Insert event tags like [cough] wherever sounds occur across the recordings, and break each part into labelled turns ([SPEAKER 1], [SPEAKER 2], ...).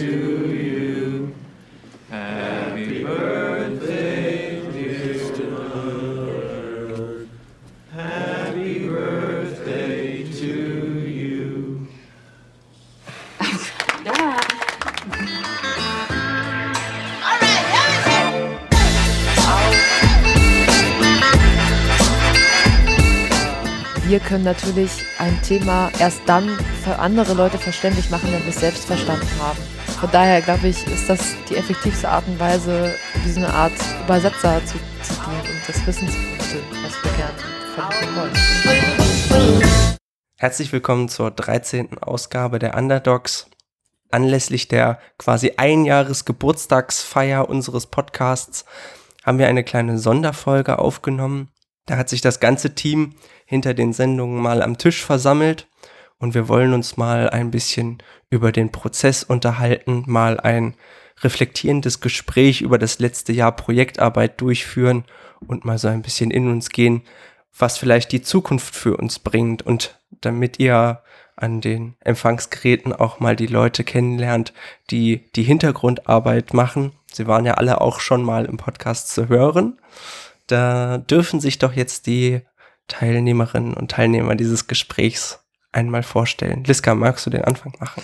[SPEAKER 1] to you. Happy birthday, dear Lord. Happy birthday to you.
[SPEAKER 2] Wir können natürlich ein Thema erst dann für andere Leute verständlich machen, wenn wir es selbst verstanden haben. Von daher glaube ich, ist das die effektivste Art und Weise, wie so eine Art Übersetzer zu, zu dienen und das Wissen zu vermitteln, was wir gerne wollen.
[SPEAKER 3] Herzlich willkommen zur 13. Ausgabe der Underdogs. Anlässlich der quasi Einjahresgeburtstagsfeier unseres Podcasts haben wir eine kleine Sonderfolge aufgenommen. Da hat sich das ganze Team hinter den Sendungen mal am Tisch versammelt und wir wollen uns mal ein bisschen über den Prozess unterhalten, mal ein reflektierendes Gespräch über das letzte Jahr Projektarbeit durchführen und mal so ein bisschen in uns gehen, was vielleicht die Zukunft für uns bringt und damit ihr an den Empfangsgeräten auch mal die Leute kennenlernt, die die Hintergrundarbeit machen. Sie waren ja alle auch schon mal im Podcast zu hören. Da dürfen sich doch jetzt die Teilnehmerinnen und Teilnehmer dieses Gesprächs einmal vorstellen. Liska, magst du den Anfang machen?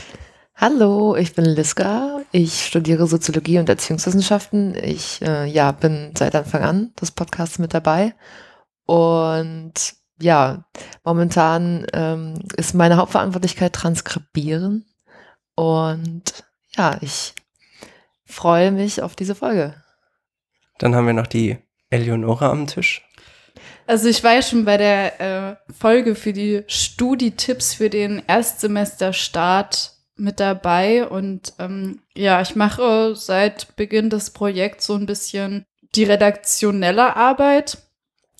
[SPEAKER 2] Hallo, ich bin Liska. Ich studiere Soziologie und Erziehungswissenschaften. Ich äh, ja, bin seit Anfang an des Podcasts mit dabei. Und ja, momentan ähm, ist meine Hauptverantwortlichkeit Transkribieren. Und ja, ich freue mich auf diese Folge.
[SPEAKER 3] Dann haben wir noch die Eleonora am Tisch.
[SPEAKER 4] Also ich war ja schon bei der äh, Folge für die Studi-Tipps für den Erstsemesterstart mit dabei und ähm, ja, ich mache seit Beginn des Projekts so ein bisschen die redaktionelle Arbeit.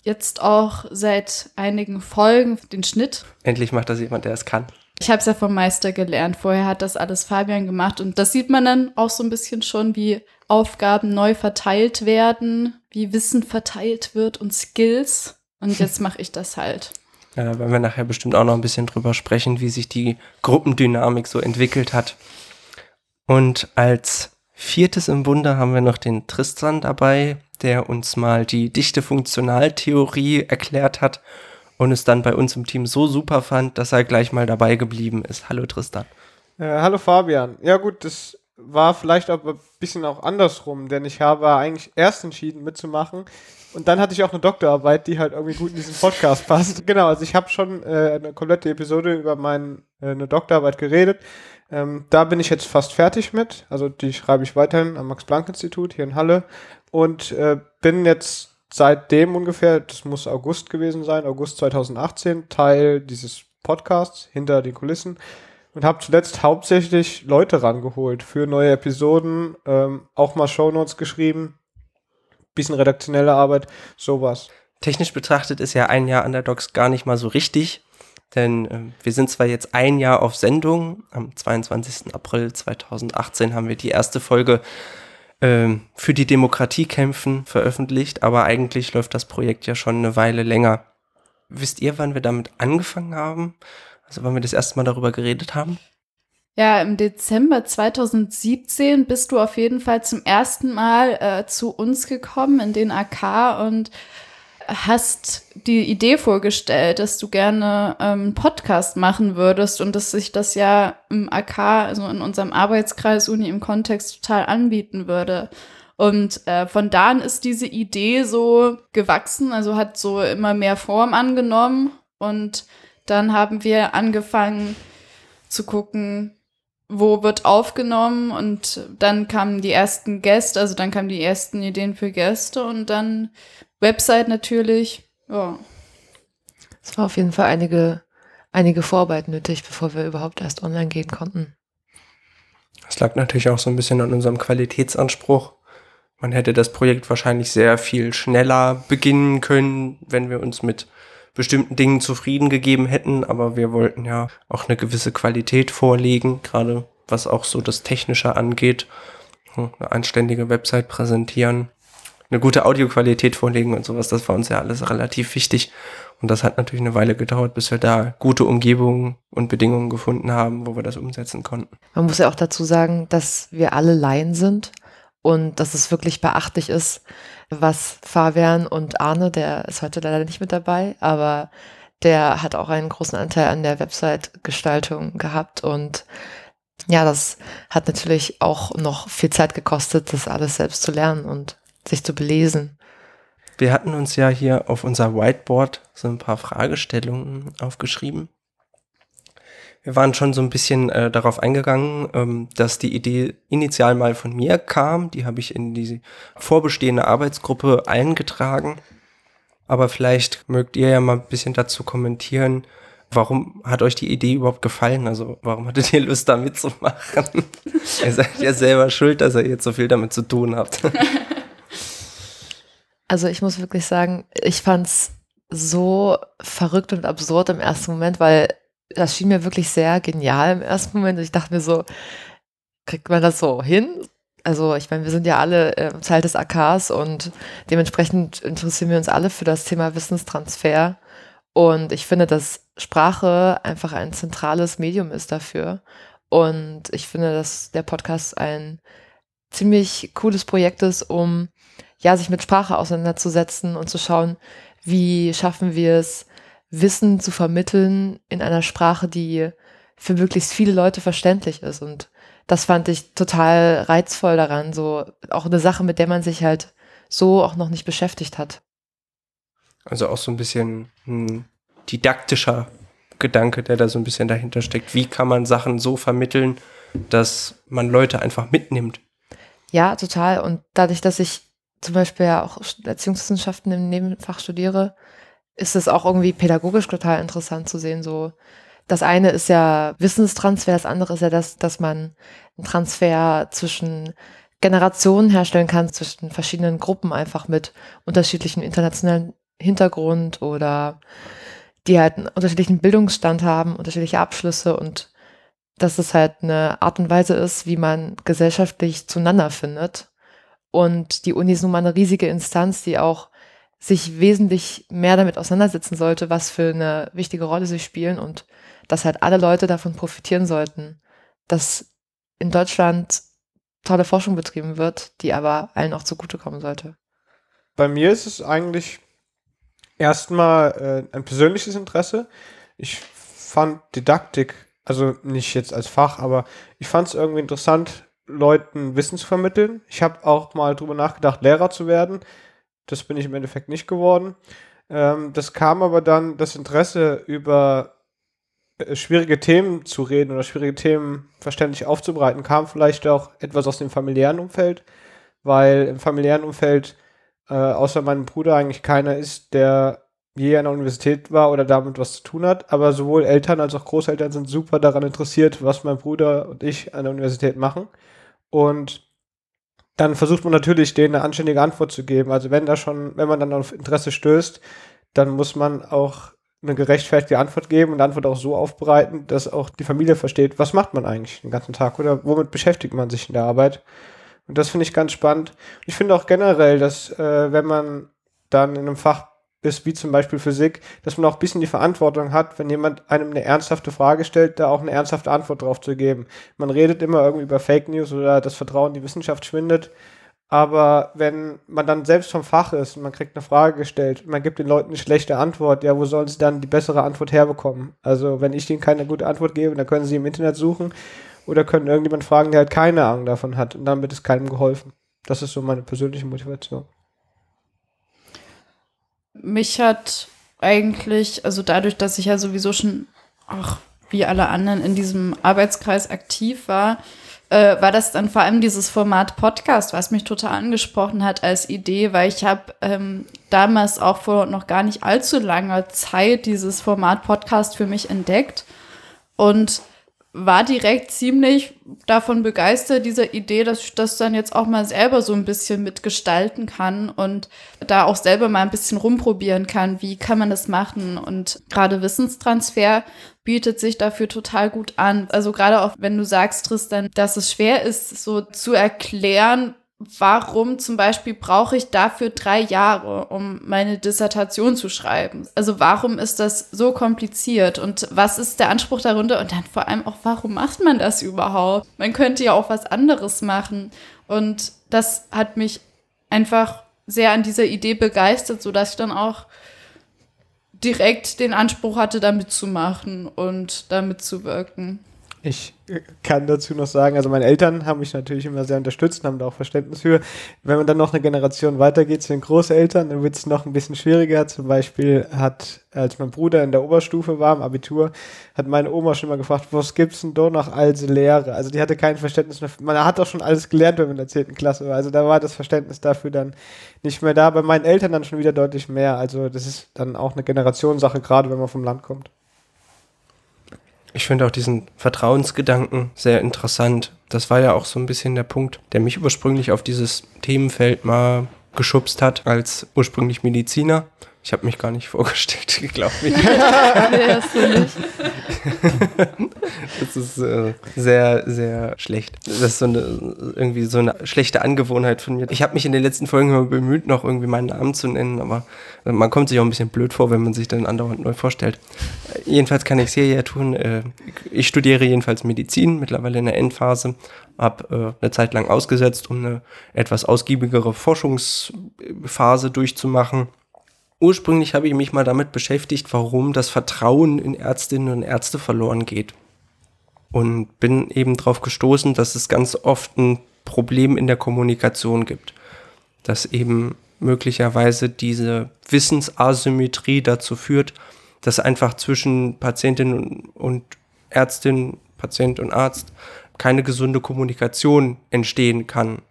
[SPEAKER 4] Jetzt auch seit einigen Folgen den Schnitt.
[SPEAKER 3] Endlich macht das jemand, der es kann.
[SPEAKER 4] Ich habe es ja vom Meister gelernt. Vorher hat das alles Fabian gemacht und das sieht man dann auch so ein bisschen schon, wie Aufgaben neu verteilt werden, wie Wissen verteilt wird und Skills. Und jetzt mache ich das halt. [laughs]
[SPEAKER 3] Ja, da werden wir nachher bestimmt auch noch ein bisschen drüber sprechen, wie sich die Gruppendynamik so entwickelt hat. Und als viertes im Bunde haben wir noch den Tristan dabei, der uns mal die dichte Funktionaltheorie erklärt hat und es dann bei uns im Team so super fand, dass er gleich mal dabei geblieben ist. Hallo Tristan.
[SPEAKER 5] Äh, hallo Fabian. Ja gut, das war vielleicht aber ein bisschen auch andersrum, denn ich habe eigentlich erst entschieden mitzumachen und dann hatte ich auch eine Doktorarbeit, die halt irgendwie gut in diesen Podcast passt. Genau, also ich habe schon äh, eine komplette Episode über meine äh, Doktorarbeit geredet. Ähm, da bin ich jetzt fast fertig mit. Also die schreibe ich weiterhin am Max-Planck-Institut hier in Halle und äh, bin jetzt seitdem ungefähr, das muss August gewesen sein, August 2018, Teil dieses Podcasts hinter den Kulissen und habe zuletzt hauptsächlich Leute rangeholt für neue Episoden, ähm, auch mal Shownotes geschrieben, bisschen redaktionelle Arbeit, sowas.
[SPEAKER 3] Technisch betrachtet ist ja ein Jahr Underdogs gar nicht mal so richtig, denn äh, wir sind zwar jetzt ein Jahr auf Sendung, am 22. April 2018 haben wir die erste Folge äh, für die Demokratie kämpfen veröffentlicht, aber eigentlich läuft das Projekt ja schon eine Weile länger. Wisst ihr, wann wir damit angefangen haben? Also wann wir das erste Mal darüber geredet haben?
[SPEAKER 4] Ja, im Dezember 2017 bist du auf jeden Fall zum ersten Mal äh, zu uns gekommen in den AK und hast die Idee vorgestellt, dass du gerne ähm, einen Podcast machen würdest und dass sich das ja im AK, also in unserem Arbeitskreis Uni im Kontext total anbieten würde. Und äh, von da an ist diese Idee so gewachsen, also hat so immer mehr Form angenommen und dann haben wir angefangen zu gucken, wo wird aufgenommen und dann kamen die ersten Gäste, also dann kamen die ersten Ideen für Gäste und dann Website natürlich. Ja.
[SPEAKER 2] Es war auf jeden Fall einige, einige Vorarbeit nötig, bevor wir überhaupt erst online gehen konnten.
[SPEAKER 3] Das lag natürlich auch so ein bisschen an unserem Qualitätsanspruch. Man hätte das Projekt wahrscheinlich sehr viel schneller beginnen können, wenn wir uns mit bestimmten Dingen zufrieden gegeben hätten, aber wir wollten ja auch eine gewisse Qualität vorlegen, gerade was auch so das Technische angeht. Eine anständige Website präsentieren, eine gute Audioqualität vorlegen und sowas, das war uns ja alles relativ wichtig. Und das hat natürlich eine Weile gedauert, bis wir da gute Umgebungen und Bedingungen gefunden haben, wo wir das umsetzen konnten.
[SPEAKER 2] Man muss ja auch dazu sagen, dass wir alle Laien sind und dass es wirklich beachtlich ist, was Fabian und Arne, der ist heute leider nicht mit dabei, aber der hat auch einen großen Anteil an der Website-Gestaltung gehabt und ja, das hat natürlich auch noch viel Zeit gekostet, das alles selbst zu lernen und sich zu belesen.
[SPEAKER 3] Wir hatten uns ja hier auf unser Whiteboard so ein paar Fragestellungen aufgeschrieben. Wir waren schon so ein bisschen äh, darauf eingegangen, ähm, dass die Idee initial mal von mir kam. Die habe ich in die vorbestehende Arbeitsgruppe eingetragen. Aber vielleicht mögt ihr ja mal ein bisschen dazu kommentieren, warum hat euch die Idee überhaupt gefallen? Also warum hattet ihr Lust, da mitzumachen? [laughs] ihr seid ja selber schuld, dass ihr jetzt so viel damit zu tun habt. [laughs]
[SPEAKER 2] Also ich muss wirklich sagen, ich fand es so verrückt und absurd im ersten Moment, weil das schien mir wirklich sehr genial im ersten Moment. Ich dachte mir so, kriegt man das so hin? Also ich meine, wir sind ja alle äh, Teil des AKs und dementsprechend interessieren wir uns alle für das Thema Wissenstransfer. Und ich finde, dass Sprache einfach ein zentrales Medium ist dafür. Und ich finde, dass der Podcast ein ziemlich cooles Projekt ist, um ja, sich mit Sprache auseinanderzusetzen und zu schauen, wie schaffen wir es, Wissen zu vermitteln in einer Sprache, die für möglichst viele Leute verständlich ist. Und das fand ich total reizvoll daran, so auch eine Sache, mit der man sich halt so auch noch nicht beschäftigt hat.
[SPEAKER 3] Also auch so ein bisschen ein didaktischer Gedanke, der da so ein bisschen dahinter steckt. Wie kann man Sachen so vermitteln, dass man Leute einfach mitnimmt?
[SPEAKER 2] Ja, total. Und dadurch, dass ich zum Beispiel ja auch Erziehungswissenschaften im Nebenfach studiere, ist es auch irgendwie pädagogisch total interessant zu sehen. So, das eine ist ja Wissenstransfer, das andere ist ja das, dass man einen Transfer zwischen Generationen herstellen kann, zwischen verschiedenen Gruppen einfach mit unterschiedlichen internationalen Hintergrund oder die halt einen unterschiedlichen Bildungsstand haben, unterschiedliche Abschlüsse und dass es halt eine Art und Weise ist, wie man gesellschaftlich zueinander findet und die Uni ist nun mal eine riesige Instanz, die auch sich wesentlich mehr damit auseinandersetzen sollte, was für eine wichtige Rolle sie spielen und dass halt alle Leute davon profitieren sollten, dass in Deutschland tolle Forschung betrieben wird, die aber allen auch zugutekommen sollte.
[SPEAKER 5] Bei mir ist es eigentlich erstmal äh, ein persönliches Interesse. Ich fand Didaktik, also nicht jetzt als Fach, aber ich fand es irgendwie interessant, Leuten Wissen zu vermitteln. Ich habe auch mal drüber nachgedacht, Lehrer zu werden. Das bin ich im Endeffekt nicht geworden. Ähm, das kam aber dann das Interesse über äh, schwierige Themen zu reden oder schwierige Themen verständlich aufzubereiten, kam vielleicht auch etwas aus dem familiären Umfeld, weil im familiären Umfeld äh, außer meinem Bruder eigentlich keiner ist, der je an der Universität war oder damit was zu tun hat. Aber sowohl Eltern als auch Großeltern sind super daran interessiert, was mein Bruder und ich an der Universität machen. Und dann versucht man natürlich, denen eine anständige Antwort zu geben. Also wenn da schon, wenn man dann auf Interesse stößt, dann muss man auch eine gerechtfertigte Antwort geben und die Antwort auch so aufbereiten, dass auch die Familie versteht, was macht man eigentlich den ganzen Tag oder womit beschäftigt man sich in der Arbeit. Und das finde ich ganz spannend. Ich finde auch generell, dass äh, wenn man dann in einem Fach ist, wie zum Beispiel Physik, dass man auch ein bisschen die Verantwortung hat, wenn jemand einem eine ernsthafte Frage stellt, da auch eine ernsthafte Antwort drauf zu geben. Man redet immer irgendwie über Fake News oder das Vertrauen in die Wissenschaft schwindet. Aber wenn man dann selbst vom Fach ist und man kriegt eine Frage gestellt, man gibt den Leuten eine schlechte Antwort, ja, wo sollen sie dann die bessere Antwort herbekommen? Also, wenn ich denen keine gute Antwort gebe, dann können sie im Internet suchen oder können irgendjemand fragen, der halt keine Ahnung davon hat und dann wird es keinem geholfen. Das ist so meine persönliche Motivation
[SPEAKER 4] mich hat eigentlich, also dadurch, dass ich ja sowieso schon, ach, wie alle anderen in diesem Arbeitskreis aktiv war, äh, war das dann vor allem dieses Format Podcast, was mich total angesprochen hat als Idee, weil ich habe ähm, damals auch vor noch gar nicht allzu langer Zeit dieses Format Podcast für mich entdeckt. Und war direkt ziemlich davon begeistert, dieser Idee, dass ich das dann jetzt auch mal selber so ein bisschen mitgestalten kann und da auch selber mal ein bisschen rumprobieren kann, wie kann man das machen. Und gerade Wissenstransfer bietet sich dafür total gut an. Also gerade auch wenn du sagst, Tristan, dass es schwer ist, so zu erklären, warum zum Beispiel brauche ich dafür drei Jahre, um meine Dissertation zu schreiben? Also warum ist das so kompliziert und was ist der Anspruch darunter? Und dann vor allem auch, warum macht man das überhaupt? Man könnte ja auch was anderes machen. Und das hat mich einfach sehr an dieser Idee begeistert, sodass ich dann auch direkt den Anspruch hatte, da mitzumachen und da mitzuwirken.
[SPEAKER 5] Ich kann dazu noch sagen, also meine Eltern haben mich natürlich immer sehr unterstützt und haben da auch Verständnis für. Wenn man dann noch eine Generation weitergeht zu den Großeltern, dann wird es noch ein bisschen schwieriger. Zum Beispiel hat, als mein Bruder in der Oberstufe war, im Abitur, hat meine Oma schon mal gefragt, was gibt's denn da noch als Lehre? Also die hatte kein Verständnis mehr. Man hat doch schon alles gelernt, wenn man in der 10. Klasse war. Also da war das Verständnis dafür dann nicht mehr da. Bei meinen Eltern dann schon wieder deutlich mehr. Also das ist dann auch eine Generationssache, gerade wenn man vom Land kommt.
[SPEAKER 3] Ich finde auch diesen Vertrauensgedanken sehr interessant. Das war ja auch so ein bisschen der Punkt, der mich ursprünglich auf dieses Themenfeld mal geschubst hat, als ursprünglich Mediziner. Ich habe mich gar nicht [laughs] vorgestellt, glaube ich. nee, hast du nicht. das ist äh, sehr, sehr schlecht. Das ist so eine, irgendwie so eine schlechte Angewohnheit von mir. Ich habe mich in den letzten Folgen immer bemüht, noch irgendwie meinen Namen zu nennen, aber man kommt sich auch ein bisschen blöd vor, wenn man sich dann andauernd neu vorstellt. Jedenfalls kann ich es hier ja tun. Äh, ich studiere jedenfalls Medizin, mittlerweile in der Endphase, habe äh, eine Zeit lang ausgesetzt, um eine etwas ausgiebigere Forschungsphase durchzumachen Ursprünglich habe ich mich mal damit beschäftigt, warum das Vertrauen in Ärztinnen und Ärzte verloren geht. Und bin eben darauf gestoßen, dass es ganz oft ein Problem in der Kommunikation gibt. Dass eben möglicherweise diese Wissensasymmetrie dazu führt, dass einfach zwischen Patientin und Ärztin, Patient und Arzt keine gesunde Kommunikation entstehen kann.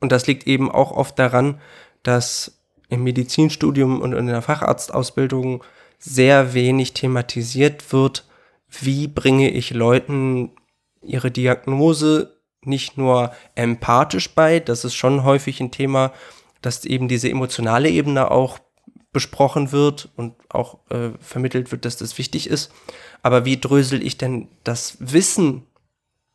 [SPEAKER 3] Und das liegt eben auch oft daran, dass im Medizinstudium und in der Facharztausbildung sehr wenig thematisiert wird, wie bringe ich Leuten ihre Diagnose nicht nur empathisch bei, das ist schon häufig ein Thema, dass eben diese emotionale Ebene auch besprochen wird und auch äh, vermittelt wird, dass das wichtig ist. Aber wie drösel ich denn das Wissen,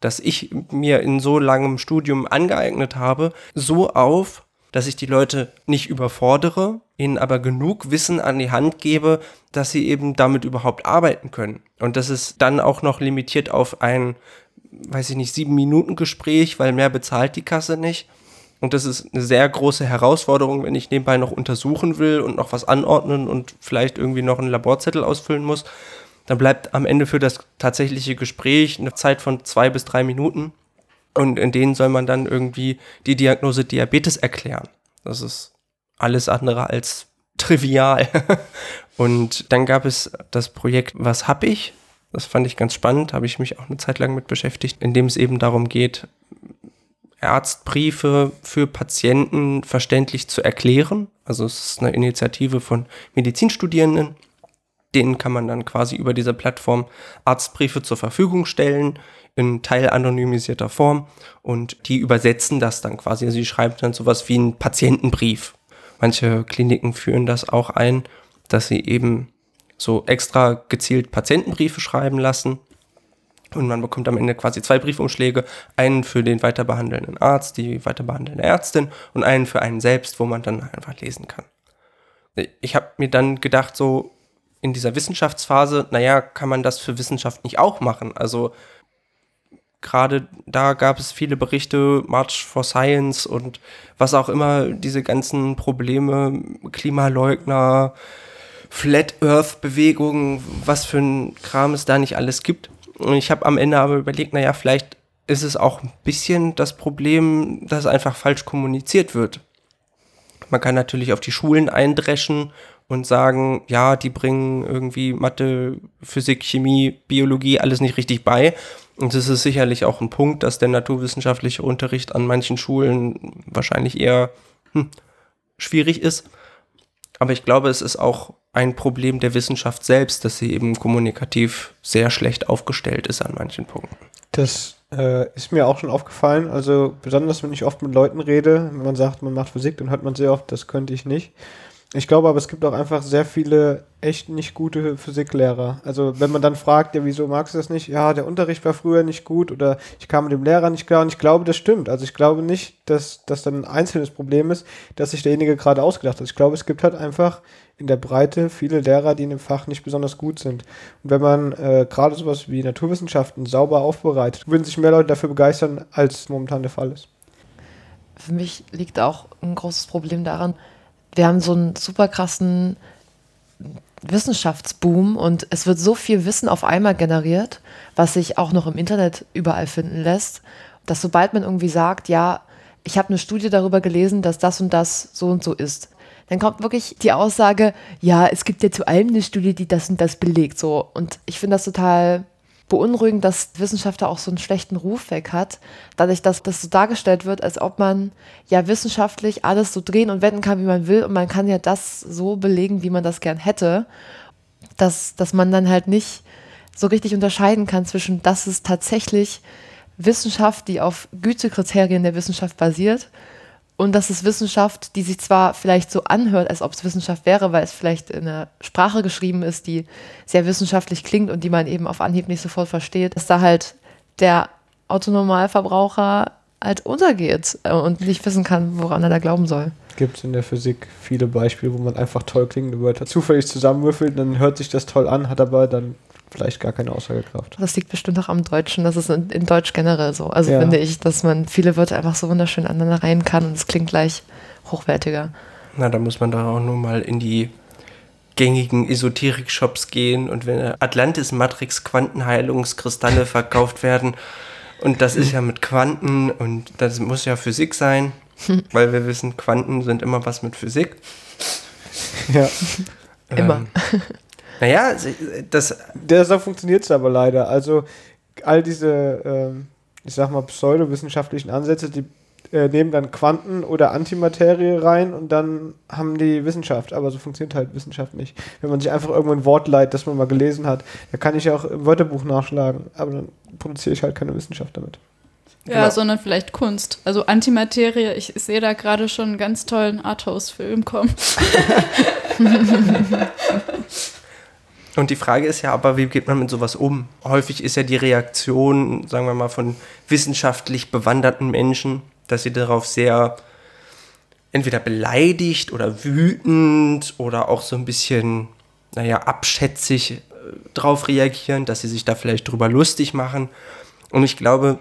[SPEAKER 3] das ich mir in so langem Studium angeeignet habe, so auf, dass ich die Leute nicht überfordere, ihnen aber genug Wissen an die Hand gebe, dass sie eben damit überhaupt arbeiten können. Und das ist dann auch noch limitiert auf ein, weiß ich nicht, sieben Minuten Gespräch, weil mehr bezahlt die Kasse nicht. Und das ist eine sehr große Herausforderung, wenn ich nebenbei noch untersuchen will und noch was anordnen und vielleicht irgendwie noch einen Laborzettel ausfüllen muss. Dann bleibt am Ende für das tatsächliche Gespräch eine Zeit von zwei bis drei Minuten. Und in denen soll man dann irgendwie die Diagnose Diabetes erklären. Das ist alles andere als trivial. [laughs] und dann gab es das Projekt Was hab ich? Das fand ich ganz spannend, habe ich mich auch eine Zeit lang mit beschäftigt, in dem es eben darum geht, Arztbriefe für Patienten verständlich zu erklären. Also es ist eine Initiative von Medizinstudierenden. Denen kann man dann quasi über diese Plattform Arztbriefe zur Verfügung stellen, in teilanonymisierter Form und die übersetzen das dann quasi. Also sie schreiben dann sowas wie einen Patientenbrief. Manche Kliniken führen das auch ein, dass sie eben so extra gezielt Patientenbriefe schreiben lassen. Und man bekommt am Ende quasi zwei Briefumschläge, einen für den weiterbehandelnden Arzt, die weiterbehandelnde Ärztin und einen für einen selbst, wo man dann einfach lesen kann. Ich habe mir dann gedacht, so in dieser Wissenschaftsphase, naja, kann man das für Wissenschaft nicht auch machen? Also gerade da gab es viele Berichte, March for Science und was auch immer, diese ganzen Probleme, Klimaleugner, Flat Earth Bewegungen, was für ein Kram es da nicht alles gibt. Und ich habe am Ende aber überlegt, naja, vielleicht ist es auch ein bisschen das Problem, dass einfach falsch kommuniziert wird. Man kann natürlich auf die Schulen eindreschen und sagen, ja, die bringen irgendwie Mathe, Physik, Chemie, Biologie alles nicht richtig bei. Und das ist sicherlich auch ein Punkt, dass der naturwissenschaftliche Unterricht an manchen Schulen wahrscheinlich eher hm, schwierig ist. Aber ich glaube, es ist auch ein Problem der Wissenschaft selbst, dass sie eben kommunikativ sehr schlecht aufgestellt ist an manchen Punkten.
[SPEAKER 5] Das äh, ist mir auch schon aufgefallen. Also besonders, wenn ich oft mit Leuten rede, wenn man sagt, man macht Physik, dann hört man sehr oft, das könnte ich nicht. Ich glaube aber, es gibt auch einfach sehr viele echt nicht gute Physiklehrer. Also wenn man dann fragt, ja, wieso magst du das nicht? Ja, der Unterricht war früher nicht gut oder ich kam mit dem Lehrer nicht klar und ich glaube, das stimmt. Also ich glaube nicht, dass das dann ein einzelnes Problem ist, dass sich derjenige gerade ausgedacht hat. Ich glaube, es gibt halt einfach in der Breite viele Lehrer, die in dem Fach nicht besonders gut sind. Und wenn man äh, gerade sowas wie Naturwissenschaften sauber aufbereitet, würden sich mehr Leute dafür begeistern, als momentan der Fall ist.
[SPEAKER 2] Für mich liegt auch ein großes Problem daran, wir haben so einen super krassen Wissenschaftsboom und es wird so viel Wissen auf einmal generiert, was sich auch noch im Internet überall finden lässt, dass sobald man irgendwie sagt, ja, ich habe eine Studie darüber gelesen, dass das und das so und so ist, dann kommt wirklich die Aussage, ja, es gibt ja zu allem eine Studie, die das und das belegt, so. Und ich finde das total beunruhigend, dass Wissenschaftler auch so einen schlechten Ruf weg hat, dadurch, dass das so dargestellt wird, als ob man ja wissenschaftlich alles so drehen und wenden kann, wie man will. Und man kann ja das so belegen, wie man das gern hätte, dass, dass man dann halt nicht so richtig unterscheiden kann zwischen, das ist tatsächlich Wissenschaft, die auf Gütekriterien der Wissenschaft basiert und das ist Wissenschaft, die sich zwar vielleicht so anhört, als ob es Wissenschaft wäre, weil es vielleicht in einer Sprache geschrieben ist, die sehr wissenschaftlich klingt und die man eben auf Anhieb nicht sofort versteht, dass da halt der Autonormalverbraucher halt untergeht äh, und nicht wissen kann, woran er da glauben soll.
[SPEAKER 5] Gibt es in der Physik viele Beispiele, wo man einfach toll klingende Wörter zufällig zusammenwürfelt, dann hört sich das toll an, hat aber dann vielleicht gar keine Aussagekraft.
[SPEAKER 2] Das liegt bestimmt auch am Deutschen, das ist in, in Deutsch generell so. Also ja. finde ich, dass man viele Wörter einfach so wunderschön aneinander rein kann und es klingt gleich hochwertiger.
[SPEAKER 3] Na, da muss man da auch nur mal in die gängigen Esoterik-Shops gehen und wenn Atlantis Matrix Quantenheilungskristalle [laughs] verkauft werden und das ist ja mit Quanten und das muss ja Physik sein, [laughs] weil wir wissen, Quanten sind immer was mit Physik.
[SPEAKER 5] Ja.
[SPEAKER 2] Immer.
[SPEAKER 3] Ähm, naja, das.
[SPEAKER 5] Deshalb funktioniert es aber leider. Also all diese, ähm, ich sag mal, pseudowissenschaftlichen Ansätze, die äh, nehmen dann Quanten oder Antimaterie rein und dann haben die Wissenschaft. Aber so funktioniert halt Wissenschaft nicht. Wenn man sich einfach irgendwo ein Wort leiht, das man mal gelesen hat, da kann ich ja auch im Wörterbuch nachschlagen, aber dann produziere ich halt keine Wissenschaft damit.
[SPEAKER 4] Ja, genau. sondern vielleicht Kunst. Also Antimaterie, ich sehe da gerade schon einen ganz tollen Arthouse-Film kommen. [laughs] [laughs]
[SPEAKER 3] Und die Frage ist ja aber, wie geht man mit sowas um? Häufig ist ja die Reaktion, sagen wir mal, von wissenschaftlich bewanderten Menschen, dass sie darauf sehr entweder beleidigt oder wütend oder auch so ein bisschen, naja, abschätzig äh, drauf reagieren, dass sie sich da vielleicht drüber lustig machen. Und ich glaube,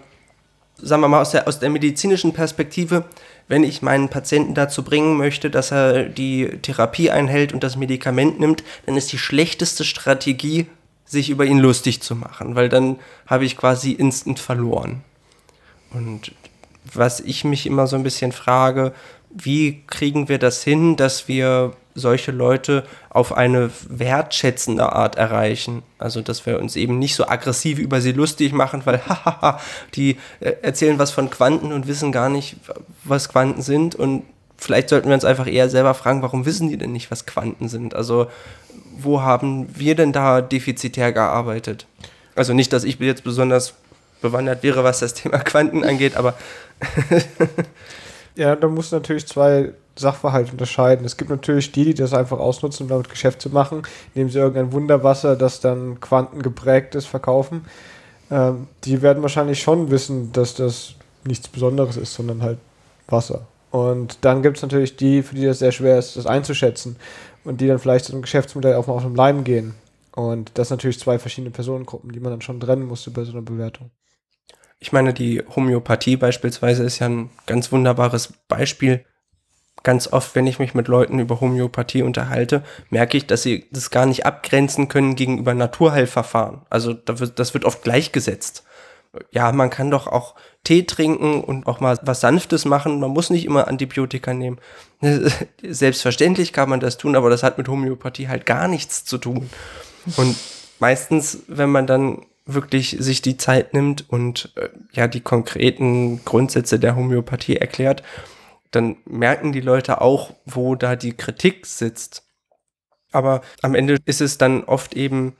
[SPEAKER 3] sagen wir mal, aus der, aus der medizinischen Perspektive, wenn ich meinen Patienten dazu bringen möchte, dass er die Therapie einhält und das Medikament nimmt, dann ist die schlechteste Strategie, sich über ihn lustig zu machen, weil dann habe ich quasi instant verloren. Und was ich mich immer so ein bisschen frage, wie kriegen wir das hin, dass wir solche Leute auf eine wertschätzende Art erreichen. Also, dass wir uns eben nicht so aggressiv über sie lustig machen, weil, [laughs] hahaha, die äh, erzählen was von Quanten und wissen gar nicht, was Quanten sind. Und vielleicht sollten wir uns einfach eher selber fragen, warum wissen die denn nicht, was Quanten sind? Also, wo haben wir denn da defizitär gearbeitet? Also nicht, dass ich jetzt besonders bewandert wäre, was das Thema Quanten angeht, aber [laughs]
[SPEAKER 5] Ja, da muss natürlich zwei Sachverhalte unterscheiden. Es gibt natürlich die, die das einfach ausnutzen, um damit Geschäft zu machen, indem sie irgendein Wunderwasser, das dann quantengeprägt ist, verkaufen. Ähm, die werden wahrscheinlich schon wissen, dass das nichts Besonderes ist, sondern halt Wasser. Und dann gibt es natürlich die, für die das sehr schwer ist, das einzuschätzen und die dann vielleicht zu einem Geschäftsmodell auch mal auf den Leim gehen. Und das sind natürlich zwei verschiedene Personengruppen, die man dann schon trennen musste bei so einer Bewertung.
[SPEAKER 3] Ich meine, die Homöopathie beispielsweise ist ja ein ganz wunderbares Beispiel. Ganz oft, wenn ich mich mit Leuten über Homöopathie unterhalte, merke ich, dass sie das gar nicht abgrenzen können gegenüber Naturheilverfahren. Also das wird oft gleichgesetzt. Ja, man kann doch auch Tee trinken und auch mal was Sanftes machen. Man muss nicht immer Antibiotika nehmen. [laughs] Selbstverständlich kann man das tun, aber das hat mit Homöopathie halt gar nichts zu tun. Und meistens, wenn man dann wirklich sich die Zeit nimmt und äh, ja die konkreten Grundsätze der Homöopathie erklärt, dann merken die Leute auch, wo da die Kritik sitzt. Aber am Ende ist es dann oft eben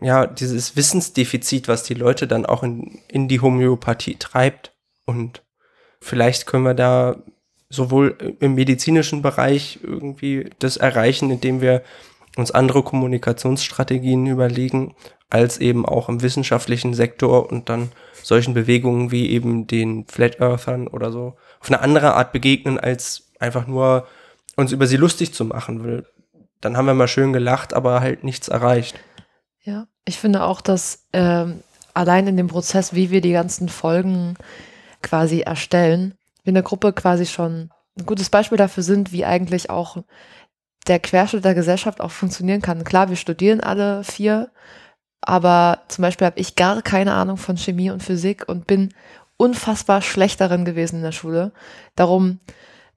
[SPEAKER 3] ja dieses Wissensdefizit, was die Leute dann auch in, in die Homöopathie treibt. Und vielleicht können wir da sowohl im medizinischen Bereich irgendwie das erreichen, indem wir uns andere Kommunikationsstrategien überlegen, als eben auch im wissenschaftlichen Sektor und dann solchen Bewegungen wie eben den Flat Earthern oder so auf eine andere Art begegnen, als einfach nur uns über sie lustig zu machen will. Dann haben wir mal schön gelacht, aber halt nichts erreicht.
[SPEAKER 2] Ja, ich finde auch, dass ähm, allein in dem Prozess, wie wir die ganzen Folgen quasi erstellen, wir in der Gruppe quasi schon ein gutes Beispiel dafür sind, wie eigentlich auch der Querschnitt der Gesellschaft auch funktionieren kann. Klar, wir studieren alle vier, aber zum Beispiel habe ich gar keine Ahnung von Chemie und Physik und bin unfassbar schlecht darin gewesen in der Schule. Darum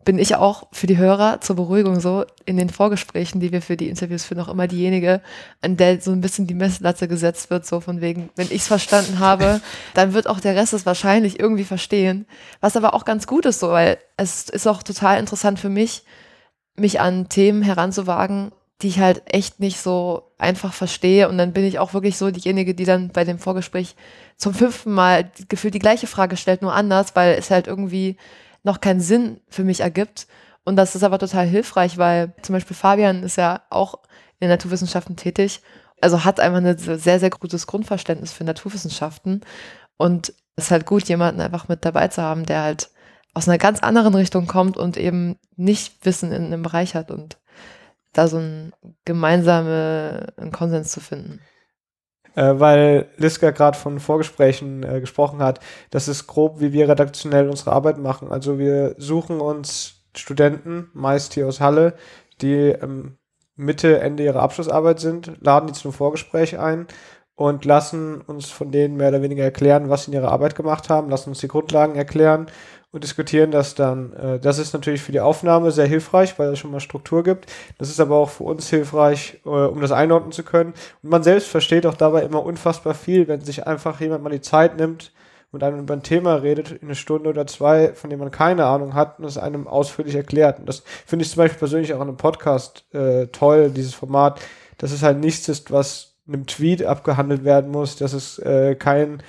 [SPEAKER 2] bin ich auch für die Hörer zur Beruhigung so in den Vorgesprächen, die wir für die Interviews führen, auch immer diejenige, an der so ein bisschen die Messlatte gesetzt wird, so von wegen, wenn ich es verstanden habe, [laughs] dann wird auch der Rest es wahrscheinlich irgendwie verstehen. Was aber auch ganz gut ist, so, weil es ist auch total interessant für mich, mich an Themen heranzuwagen, die ich halt echt nicht so einfach verstehe. Und dann bin ich auch wirklich so diejenige, die dann bei dem Vorgespräch zum fünften Mal gefühlt die gleiche Frage stellt, nur anders, weil es halt irgendwie noch keinen Sinn für mich ergibt. Und das ist aber total hilfreich, weil zum Beispiel Fabian ist ja auch in Naturwissenschaften tätig, also hat einfach ein sehr, sehr gutes Grundverständnis für Naturwissenschaften. Und es ist halt gut, jemanden einfach mit dabei zu haben, der halt aus einer ganz anderen Richtung kommt und eben nicht Wissen in einem Bereich hat und da so ein gemeinsamen Konsens zu finden.
[SPEAKER 5] Äh, weil Liska gerade von Vorgesprächen äh, gesprochen hat, das ist grob, wie wir redaktionell unsere Arbeit machen. Also wir suchen uns Studenten, meist hier aus Halle, die ähm, Mitte, Ende ihrer Abschlussarbeit sind, laden die zu einem Vorgespräch ein und lassen uns von denen mehr oder weniger erklären, was sie in ihrer Arbeit gemacht haben, lassen uns die Grundlagen erklären und diskutieren das dann. Äh, das ist natürlich für die Aufnahme sehr hilfreich, weil es schon mal Struktur gibt. Das ist aber auch für uns hilfreich, äh, um das einordnen zu können. Und man selbst versteht auch dabei immer unfassbar viel, wenn sich einfach jemand mal die Zeit nimmt und einem über ein Thema redet, in eine Stunde oder zwei, von dem man keine Ahnung hat und es einem ausführlich erklärt. Und das finde ich zum Beispiel persönlich auch in einem Podcast äh, toll, dieses Format, dass es halt nichts ist, was einem Tweet abgehandelt werden muss, dass es äh, kein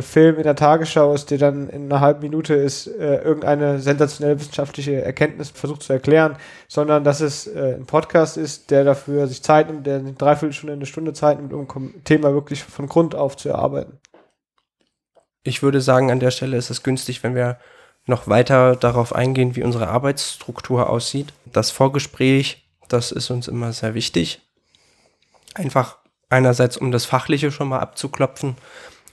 [SPEAKER 5] Film in der Tagesschau ist, der dann in einer halben Minute ist, äh, irgendeine sensationelle wissenschaftliche Erkenntnis versucht zu erklären, sondern dass es äh, ein Podcast ist, der dafür sich Zeit nimmt, der eine Dreiviertelstunde, eine Stunde Zeit nimmt, um ein Thema wirklich von Grund auf zu erarbeiten.
[SPEAKER 3] Ich würde sagen, an der Stelle ist es günstig, wenn wir noch weiter darauf eingehen, wie unsere Arbeitsstruktur aussieht. Das Vorgespräch, das ist uns immer sehr wichtig. Einfach einerseits, um das Fachliche schon mal abzuklopfen,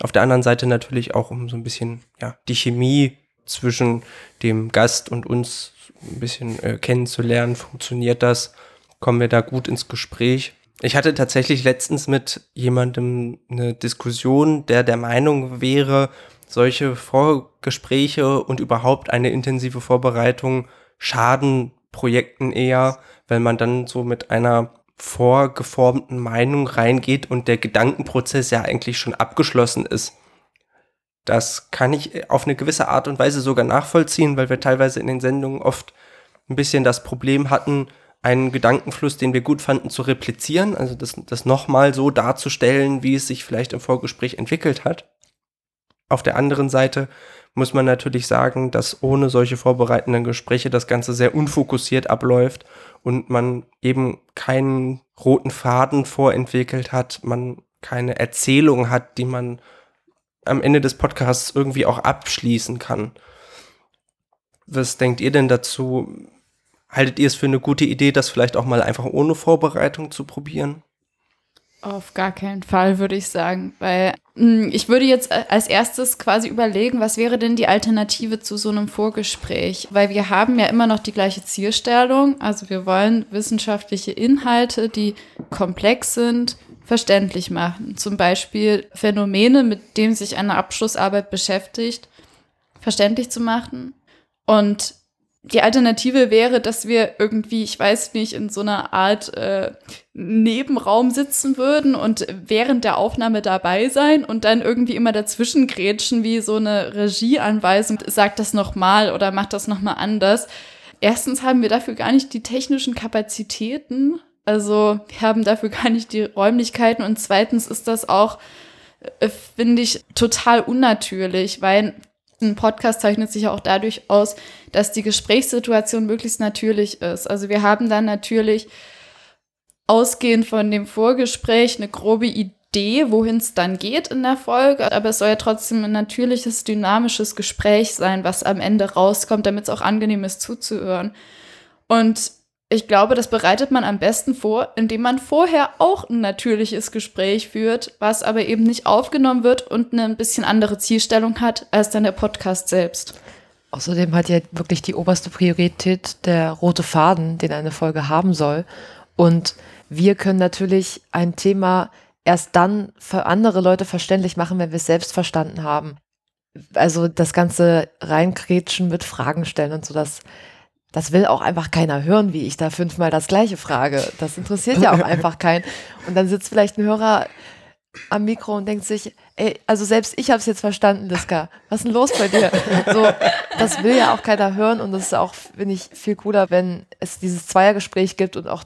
[SPEAKER 3] auf der anderen Seite natürlich auch, um so ein bisschen ja, die Chemie zwischen dem Gast und uns ein bisschen äh, kennenzulernen. Funktioniert das? Kommen wir da gut ins Gespräch? Ich hatte tatsächlich letztens mit jemandem eine Diskussion, der der Meinung wäre, solche Vorgespräche und überhaupt eine intensive Vorbereitung schaden Projekten eher, weil man dann so mit einer vorgeformten Meinung reingeht und der Gedankenprozess ja eigentlich schon abgeschlossen ist. Das kann ich auf eine gewisse Art und Weise sogar nachvollziehen, weil wir teilweise in den Sendungen oft ein bisschen das Problem hatten, einen Gedankenfluss, den wir gut fanden, zu replizieren, also das, das nochmal so darzustellen, wie es sich vielleicht im Vorgespräch entwickelt hat. Auf der anderen Seite muss man natürlich sagen, dass ohne solche vorbereitenden Gespräche das Ganze sehr unfokussiert abläuft und man eben keinen roten Faden vorentwickelt hat, man keine Erzählung hat, die man am Ende des Podcasts irgendwie auch abschließen kann. Was denkt ihr denn dazu? Haltet ihr es für eine gute Idee, das vielleicht auch mal einfach ohne Vorbereitung zu probieren?
[SPEAKER 4] Auf gar keinen Fall, würde ich sagen, weil hm, ich würde jetzt äh, als erstes quasi überlegen, was wäre denn die Alternative zu so einem Vorgespräch? Weil wir haben ja immer noch die gleiche Zielstellung, also wir wollen wissenschaftliche Inhalte, die komplex sind, verständlich machen. Zum Beispiel Phänomene, mit denen sich eine Abschlussarbeit beschäftigt, verständlich zu machen. Und die Alternative wäre, dass wir irgendwie, ich weiß nicht, in so einer Art äh, Nebenraum sitzen würden und während der Aufnahme dabei sein und dann irgendwie immer dazwischen grätschen wie so eine Regieanweisung, sagt das nochmal oder macht das nochmal anders. Erstens haben wir dafür gar nicht die technischen Kapazitäten, also wir haben dafür gar nicht die Räumlichkeiten und zweitens ist das auch, äh, finde ich, total unnatürlich, weil Ein Podcast zeichnet sich auch dadurch aus, dass die Gesprächssituation möglichst natürlich ist. Also wir haben dann natürlich ausgehend von dem Vorgespräch eine grobe Idee, wohin es dann geht in der Folge, aber es soll ja trotzdem ein natürliches, dynamisches Gespräch sein, was am Ende rauskommt, damit es auch angenehm ist zuzuhören. Und ich glaube, das bereitet man am besten vor, indem man vorher auch ein natürliches Gespräch führt, was aber eben nicht aufgenommen wird und eine ein bisschen andere Zielstellung hat als dann der Podcast selbst.
[SPEAKER 2] Außerdem hat ja wirklich die oberste Priorität der rote Faden, den eine Folge haben soll. Und wir können natürlich ein Thema erst dann für andere Leute verständlich machen, wenn wir es selbst verstanden haben. Also das ganze Reinkrätschen mit Fragen stellen und so, das das will auch einfach keiner hören, wie ich da fünfmal das gleiche frage. Das interessiert ja auch [laughs] einfach keinen. Und dann sitzt vielleicht ein Hörer am Mikro und denkt sich, ey, also selbst ich habe es jetzt verstanden, Liska. Was ist denn los bei dir? So, das will ja auch keiner hören und das ist auch, finde ich, viel cooler, wenn es dieses Zweiergespräch gibt und auch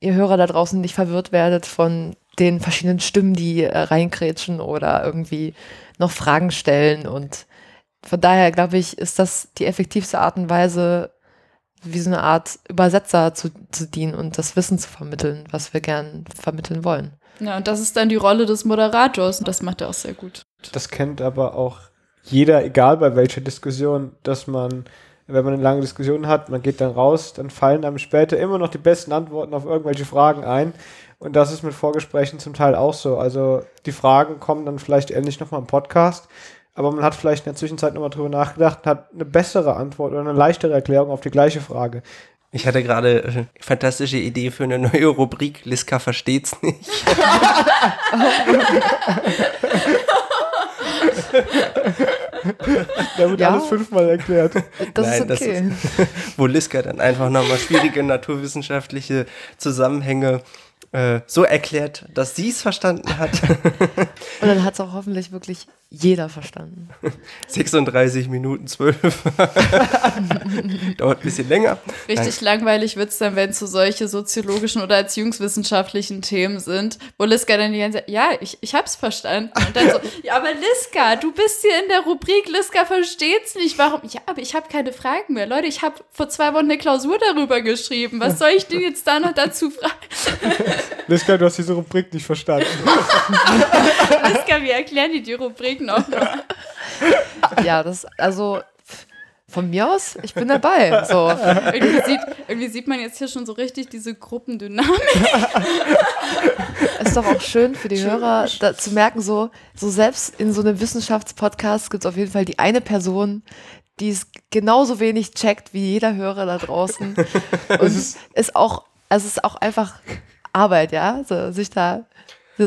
[SPEAKER 2] ihr Hörer da draußen nicht verwirrt werdet von den verschiedenen Stimmen, die äh, reinkrätschen oder irgendwie noch Fragen stellen und von daher glaube ich, ist das die effektivste Art und Weise, wie so eine Art Übersetzer zu, zu dienen und das Wissen zu vermitteln, was wir gern vermitteln wollen.
[SPEAKER 4] Ja, und das ist dann die Rolle des Moderators und das macht er auch sehr gut.
[SPEAKER 5] Das kennt aber auch jeder, egal bei welcher Diskussion, dass man, wenn man eine lange Diskussion hat, man geht dann raus, dann fallen einem später immer noch die besten Antworten auf irgendwelche Fragen ein. Und das ist mit Vorgesprächen zum Teil auch so. Also die Fragen kommen dann vielleicht ähnlich nochmal im Podcast aber man hat vielleicht in der Zwischenzeit nochmal drüber nachgedacht und hat eine bessere Antwort oder eine leichtere Erklärung auf die gleiche Frage.
[SPEAKER 3] Ich hatte gerade eine fantastische Idee für eine neue Rubrik. Liska versteht's nicht. [laughs]
[SPEAKER 5] da wird ja. alles fünfmal erklärt.
[SPEAKER 2] Das Nein, ist okay.
[SPEAKER 3] Das ist, wo Liska dann einfach nochmal schwierige naturwissenschaftliche Zusammenhänge äh, so erklärt, dass sie es verstanden hat. [laughs]
[SPEAKER 2] Und dann hat es auch hoffentlich wirklich jeder verstanden. [laughs]
[SPEAKER 3] 36 Minuten 12. [laughs] Dauert ein bisschen länger.
[SPEAKER 4] Richtig Nein. langweilig wird es dann, wenn es so solche soziologischen oder erziehungswissenschaftlichen Themen sind, wo Liska dann die ganze Zeit, ja, ich, ich hab's verstanden. Und dann so, ja, aber Liska, du bist hier in der Rubrik, Liska versteht's nicht. Warum? Ja, aber ich habe keine Fragen mehr. Leute, ich habe vor zwei Wochen eine Klausur darüber geschrieben. Was soll ich denn jetzt da noch dazu fragen?
[SPEAKER 5] Liska, du hast diese Rubrik nicht verstanden. [laughs]
[SPEAKER 4] Liska, wir erklären dir die Rubrik noch.
[SPEAKER 2] ja, das, also von mir aus, ich bin dabei. So.
[SPEAKER 4] Irgendwie, sieht, irgendwie sieht man jetzt hier schon so richtig diese Gruppendynamik. [laughs]
[SPEAKER 2] Ist doch auch schön für die schön. Hörer da, zu merken, so, so selbst in so einem Wissenschaftspodcast gibt es auf jeden Fall die eine Person, die es genauso wenig checkt wie jeder Hörer da draußen. [laughs] Und es ist auch, also es ist auch einfach Arbeit, ja, so, sich da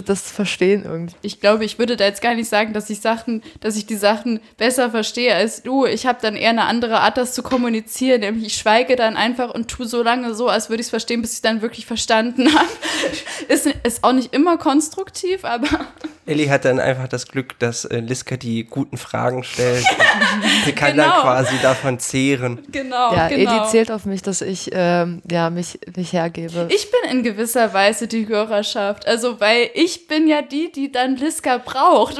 [SPEAKER 2] das verstehen irgendwie.
[SPEAKER 4] Ich glaube, ich würde da jetzt gar nicht sagen, dass ich Sachen, dass ich die Sachen besser verstehe als du. Ich habe dann eher eine andere Art, das zu kommunizieren. Nämlich ich schweige dann einfach und tue so lange so, als würde ich es verstehen, bis ich dann wirklich verstanden habe. [laughs] ist, ist auch nicht immer konstruktiv, aber. [laughs]
[SPEAKER 3] Ellie hat dann einfach das Glück, dass äh, Liska die guten Fragen stellt. sie kann genau. dann quasi davon zehren.
[SPEAKER 4] Genau,
[SPEAKER 2] ja,
[SPEAKER 4] genau.
[SPEAKER 2] Ellie zählt auf mich, dass ich ähm, ja, mich, mich hergebe.
[SPEAKER 4] Ich bin in gewisser Weise die Hörerschaft. Also, weil ich ich bin ja die, die dann Liska braucht.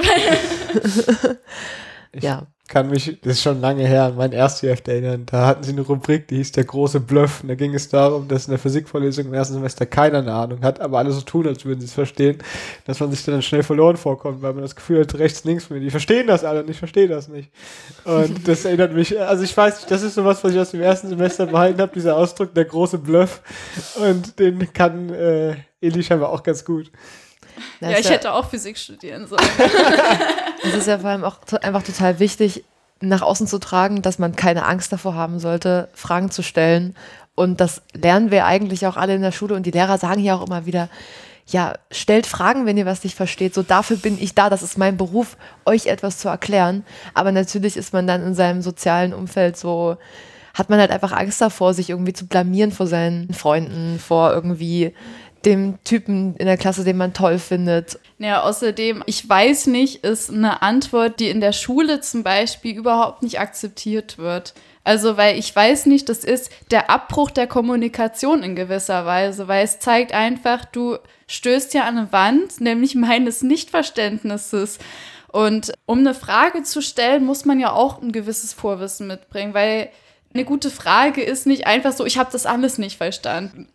[SPEAKER 4] [laughs]
[SPEAKER 2] ja
[SPEAKER 5] kann mich, das ist schon lange her, an mein Erstheft erinnern. Da hatten sie eine Rubrik, die hieß der große Bluff. Und da ging es darum, dass in der Physikvorlesung im ersten Semester keiner eine Ahnung hat, aber alle so tun, als würden sie es verstehen, dass man sich dann schnell verloren vorkommt, weil man das Gefühl hat, rechts, links von mir, die verstehen das alle und ich verstehe das nicht. Und das [laughs] erinnert mich, also ich weiß nicht, das ist sowas, was ich aus dem ersten Semester behalten habe, dieser Ausdruck, der große Bluff. Und den kann äh, Eli scheinbar auch ganz gut.
[SPEAKER 4] Das ja, ich hätte auch Physik studieren sollen. [laughs]
[SPEAKER 2] es ist ja vor allem auch einfach total wichtig, nach außen zu tragen, dass man keine Angst davor haben sollte, Fragen zu stellen. Und das lernen wir eigentlich auch alle in der Schule. Und die Lehrer sagen ja auch immer wieder, ja, stellt Fragen, wenn ihr was nicht versteht. So dafür bin ich da. Das ist mein Beruf, euch etwas zu erklären. Aber natürlich ist man dann in seinem sozialen Umfeld so, hat man halt einfach Angst davor, sich irgendwie zu blamieren vor seinen Freunden, vor irgendwie dem Typen in der Klasse, den man toll findet.
[SPEAKER 4] Ja, außerdem, ich weiß nicht, ist eine Antwort, die in der Schule zum Beispiel überhaupt nicht akzeptiert wird. Also, weil ich weiß nicht, das ist der Abbruch der Kommunikation in gewisser Weise, weil es zeigt einfach, du stößt ja an eine Wand, nämlich meines Nichtverständnisses. Und um eine Frage zu stellen, muss man ja auch ein gewisses Vorwissen mitbringen, weil eine gute Frage ist nicht einfach so, ich habe das alles nicht verstanden.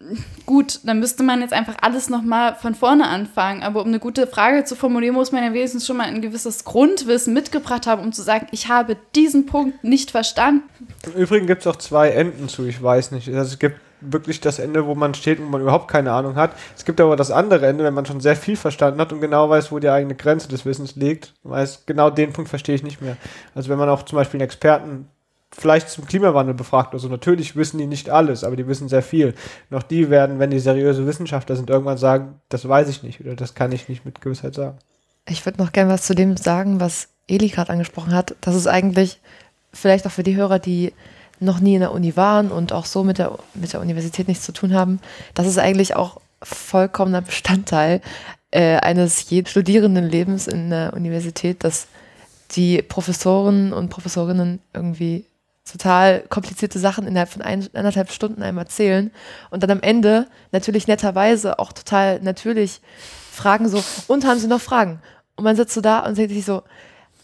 [SPEAKER 4] Gut, dann müsste man jetzt einfach alles nochmal von vorne anfangen. Aber um eine gute Frage zu formulieren, muss man ja wenigstens schon mal ein gewisses Grundwissen mitgebracht haben, um zu sagen, ich habe diesen Punkt nicht verstanden.
[SPEAKER 5] Im Übrigen gibt es auch zwei Enden zu, ich weiß nicht. Also es gibt wirklich das Ende, wo man steht und man überhaupt keine Ahnung hat. Es gibt aber das andere Ende, wenn man schon sehr viel verstanden hat und genau weiß, wo die eigene Grenze des Wissens liegt. Weiß, genau den Punkt verstehe ich nicht mehr. Also wenn man auch zum Beispiel einen Experten vielleicht zum Klimawandel befragt oder so. Natürlich wissen die nicht alles, aber die wissen sehr viel. Noch die werden, wenn die seriöse Wissenschaftler sind, irgendwann sagen, das weiß ich nicht oder das kann ich nicht mit Gewissheit sagen.
[SPEAKER 2] Ich würde noch gerne was zu dem sagen, was Eli gerade angesprochen hat. Das ist eigentlich vielleicht auch für die Hörer, die noch nie in der Uni waren und auch so mit der, mit der Universität nichts zu tun haben, das ist eigentlich auch vollkommener Bestandteil äh, eines jeden Studierendenlebens in der Universität, dass die Professoren und Professorinnen irgendwie total komplizierte Sachen innerhalb von ein, anderthalb Stunden einem erzählen und dann am Ende natürlich netterweise auch total natürlich fragen so, und haben Sie noch Fragen? Und man sitzt so da und denkt sich so,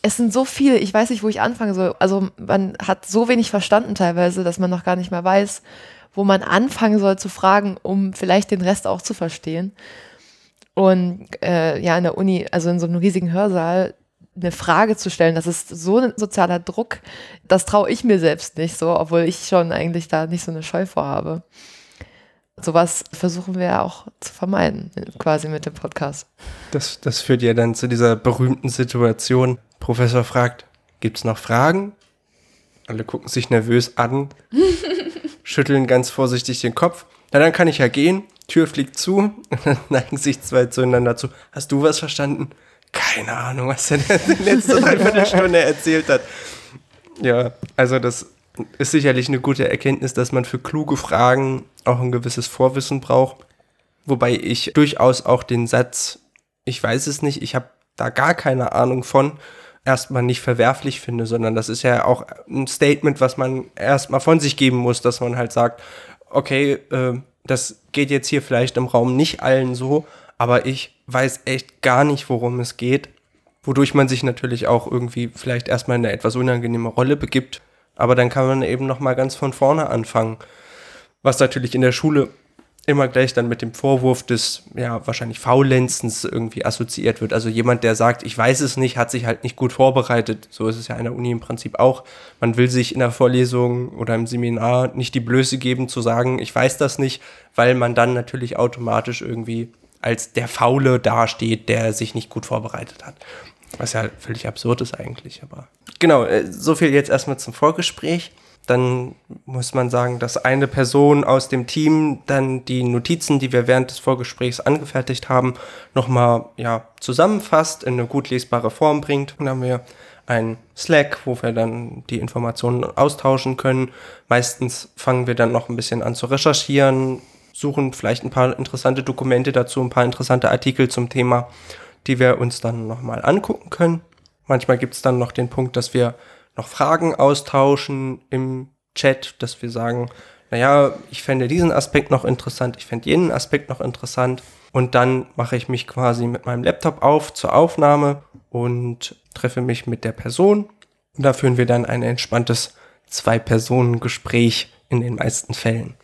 [SPEAKER 2] es sind so viele, ich weiß nicht, wo ich anfangen soll. Also man hat so wenig verstanden teilweise, dass man noch gar nicht mehr weiß, wo man anfangen soll zu fragen, um vielleicht den Rest auch zu verstehen. Und äh, ja, in der Uni, also in so einem riesigen Hörsaal, eine Frage zu stellen, das ist so ein sozialer Druck, das traue ich mir selbst nicht so, obwohl ich schon eigentlich da nicht so eine Scheu vorhabe. Sowas versuchen wir ja auch zu vermeiden, quasi mit dem Podcast.
[SPEAKER 3] Das, das führt ja dann zu dieser berühmten Situation. Professor fragt, gibt es noch Fragen? Alle gucken sich nervös an, [laughs] schütteln ganz vorsichtig den Kopf. Na, dann kann ich ja gehen. Tür fliegt zu [laughs] dann neigen sich zwei zueinander zu. Hast du was verstanden? Keine Ahnung, was er in der letzten Dreiviertelstunde erzählt hat. Ja, also das ist sicherlich eine gute Erkenntnis, dass man für kluge Fragen auch ein gewisses Vorwissen braucht. Wobei ich durchaus auch den Satz, ich weiß es nicht, ich habe da gar keine Ahnung von, erstmal nicht verwerflich finde, sondern das ist ja auch ein Statement, was man erstmal von sich geben muss, dass man halt sagt, okay, äh, das geht jetzt hier vielleicht im Raum nicht allen so, aber ich weiß echt gar nicht, worum es geht, wodurch man sich natürlich auch irgendwie vielleicht erstmal in eine etwas unangenehme Rolle begibt, aber dann kann man eben noch mal ganz von vorne anfangen, was natürlich in der Schule immer gleich dann mit dem Vorwurf des, ja, wahrscheinlich Faulenzens irgendwie assoziiert wird. Also jemand, der sagt, ich weiß es nicht, hat sich halt nicht gut vorbereitet. So ist es ja in der Uni im Prinzip auch. Man will sich in der Vorlesung oder im Seminar nicht die Blöße geben zu sagen, ich weiß das nicht, weil man dann natürlich automatisch irgendwie als der Faule dasteht, der sich nicht gut vorbereitet hat. Was ja völlig absurd ist eigentlich, aber. Genau, äh, so viel jetzt erstmal zum Vorgespräch. Dann muss man sagen, dass eine Person aus dem Team dann die Notizen, die wir während des Vorgesprächs angefertigt haben, nochmal ja, zusammenfasst, in eine gut lesbare Form bringt. Dann haben wir ein Slack, wo wir dann die Informationen austauschen können. Meistens fangen wir dann noch ein bisschen an zu recherchieren, suchen vielleicht ein paar interessante Dokumente dazu, ein paar interessante Artikel zum Thema, die wir uns dann nochmal angucken können. Manchmal gibt es dann noch den Punkt, dass wir noch Fragen austauschen im Chat, dass wir sagen, naja, ich fände diesen Aspekt noch interessant, ich fände jenen Aspekt noch interessant. Und dann mache ich mich quasi mit meinem Laptop auf zur Aufnahme und treffe mich mit der Person. Und da führen wir dann ein entspanntes Zwei-Personen-Gespräch in den meisten Fällen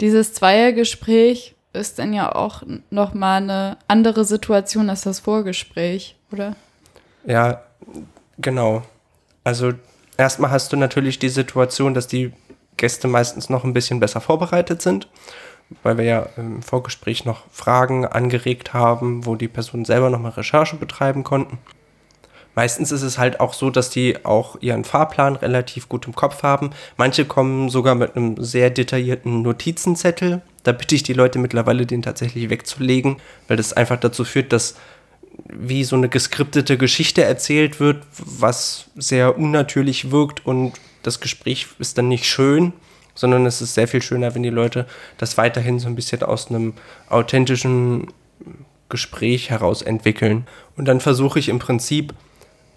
[SPEAKER 4] dieses Zweiergespräch ist dann ja auch nochmal eine andere Situation als das Vorgespräch, oder?
[SPEAKER 3] Ja, genau. Also erstmal hast du natürlich die Situation, dass die Gäste meistens noch ein bisschen besser vorbereitet sind, weil wir ja im Vorgespräch noch Fragen angeregt haben, wo die Personen selber nochmal Recherche betreiben konnten. Meistens ist es halt auch so, dass die auch ihren Fahrplan relativ gut im Kopf haben. Manche kommen sogar mit einem sehr detaillierten Notizenzettel. Da bitte ich die Leute mittlerweile, den tatsächlich wegzulegen, weil das einfach dazu führt, dass wie so eine geskriptete Geschichte erzählt wird, was sehr unnatürlich wirkt und das Gespräch ist dann nicht schön, sondern es ist sehr viel schöner, wenn die Leute das weiterhin so ein bisschen aus einem authentischen Gespräch heraus entwickeln. Und dann versuche ich im Prinzip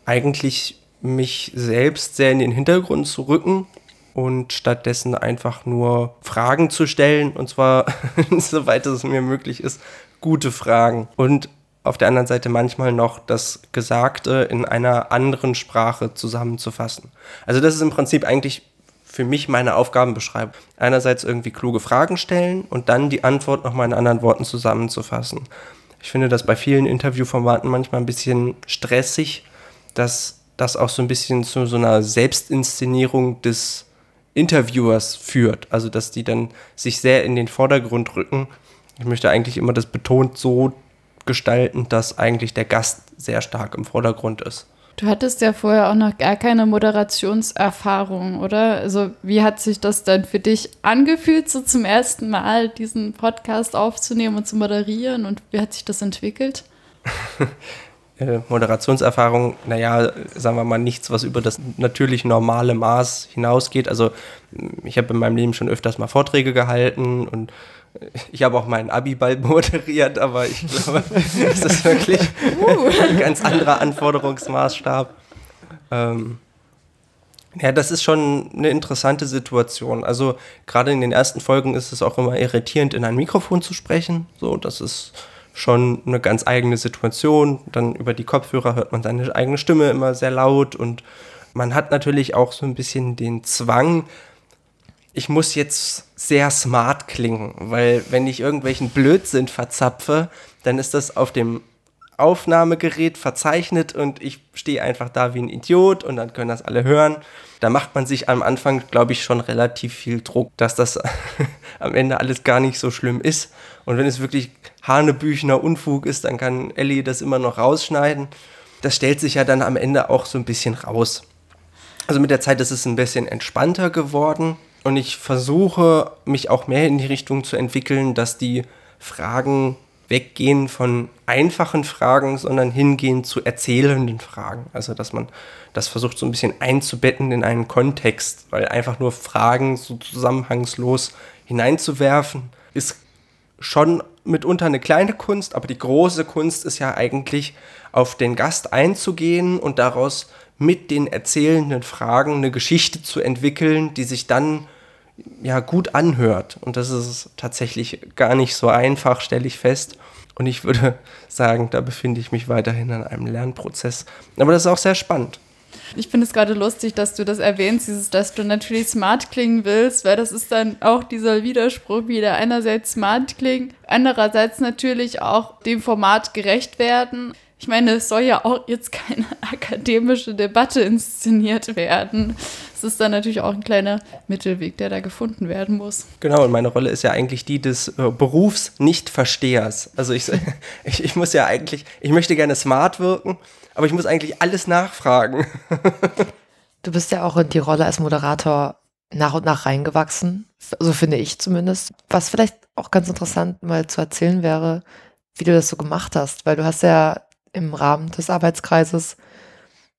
[SPEAKER 3] eigentlich mich selbst sehr in den Hintergrund zu rücken und stattdessen einfach nur Fragen zu stellen und zwar, [laughs] soweit es mir möglich ist, gute Fragen. Und auf der anderen Seite manchmal noch das Gesagte in einer anderen Sprache zusammenzufassen. Also das ist im Prinzip eigentlich für mich meine Aufgabenbeschreibung. Einerseits irgendwie kluge Fragen stellen und dann die Antwort nochmal in anderen Worten zusammenzufassen. Ich finde das bei vielen Interviewformaten manchmal ein bisschen stressig, dass das auch so ein bisschen zu so einer Selbstinszenierung des Interviewers führt. Also dass die dann sich sehr in den Vordergrund rücken. Ich möchte eigentlich immer das betont so gestalten, dass eigentlich der Gast sehr stark im Vordergrund ist.
[SPEAKER 4] Du hattest ja vorher auch noch gar keine Moderationserfahrung, oder? Also wie hat sich das dann für dich angefühlt, so zum ersten Mal diesen Podcast aufzunehmen und zu moderieren? Und wie hat sich das entwickelt? [laughs]
[SPEAKER 3] äh, Moderationserfahrung, naja, sagen wir mal, nichts, was über das natürlich normale Maß hinausgeht. Also ich habe in meinem Leben schon öfters mal Vorträge gehalten und ich habe auch meinen Abi bald [laughs] moderiert, aber ich glaube, das ist wirklich ein ganz anderer Anforderungsmaßstab. Ähm, ja, das ist schon eine interessante Situation. Also gerade in den ersten Folgen ist es auch immer irritierend, in ein Mikrofon zu sprechen. So, das ist schon eine ganz eigene Situation. Dann über die Kopfhörer hört man seine eigene Stimme immer sehr laut und man hat natürlich auch so ein bisschen den Zwang, ich muss jetzt sehr smart klingen, weil wenn ich irgendwelchen Blödsinn verzapfe, dann ist das auf dem Aufnahmegerät verzeichnet und ich stehe einfach da wie ein Idiot und dann können das alle hören. Da macht man sich am Anfang, glaube ich, schon relativ viel Druck, dass das [laughs] am Ende alles gar nicht so schlimm ist. Und wenn es wirklich Hanebüchner Unfug ist, dann kann Ellie das immer noch rausschneiden. Das stellt sich ja dann am Ende auch so ein bisschen raus. Also mit der Zeit ist es ein bisschen entspannter geworden und ich versuche mich auch mehr in die Richtung zu entwickeln, dass die Fragen weggehen von einfachen Fragen, sondern hingehen zu erzählenden Fragen. Also dass man das versucht so ein bisschen einzubetten in einen Kontext, weil einfach nur Fragen so zusammenhangslos hineinzuwerfen, ist schon mitunter eine kleine Kunst, aber die große Kunst ist ja eigentlich auf den Gast einzugehen und daraus mit den erzählenden Fragen eine Geschichte zu entwickeln, die sich dann ja gut anhört. Und das ist tatsächlich gar nicht so einfach, stelle ich fest. Und ich würde [laughs] sagen, da befinde ich mich weiterhin in einem Lernprozess. Aber das ist auch sehr spannend.
[SPEAKER 4] Ich finde es gerade lustig, dass du das erwähnst, dieses, dass du natürlich smart klingen willst, weil das ist dann auch dieser Widerspruch wieder. Einerseits smart klingen, andererseits natürlich auch dem Format gerecht werden. Ich meine, es soll ja auch jetzt keine [laughs] akademische Debatte inszeniert werden. Es ist dann natürlich auch ein kleiner Mittelweg, der da gefunden werden muss.
[SPEAKER 3] Genau, und meine Rolle ist ja eigentlich die des äh, Berufs-Nicht-Verstehers. Also ich, [laughs] ich, ich muss ja eigentlich, ich möchte gerne smart wirken, aber ich muss eigentlich alles nachfragen. [laughs]
[SPEAKER 2] du bist ja auch in die Rolle als Moderator nach und nach reingewachsen, so finde ich zumindest. Was vielleicht auch ganz interessant mal zu erzählen wäre, wie du das so gemacht hast, weil du hast ja im Rahmen des Arbeitskreises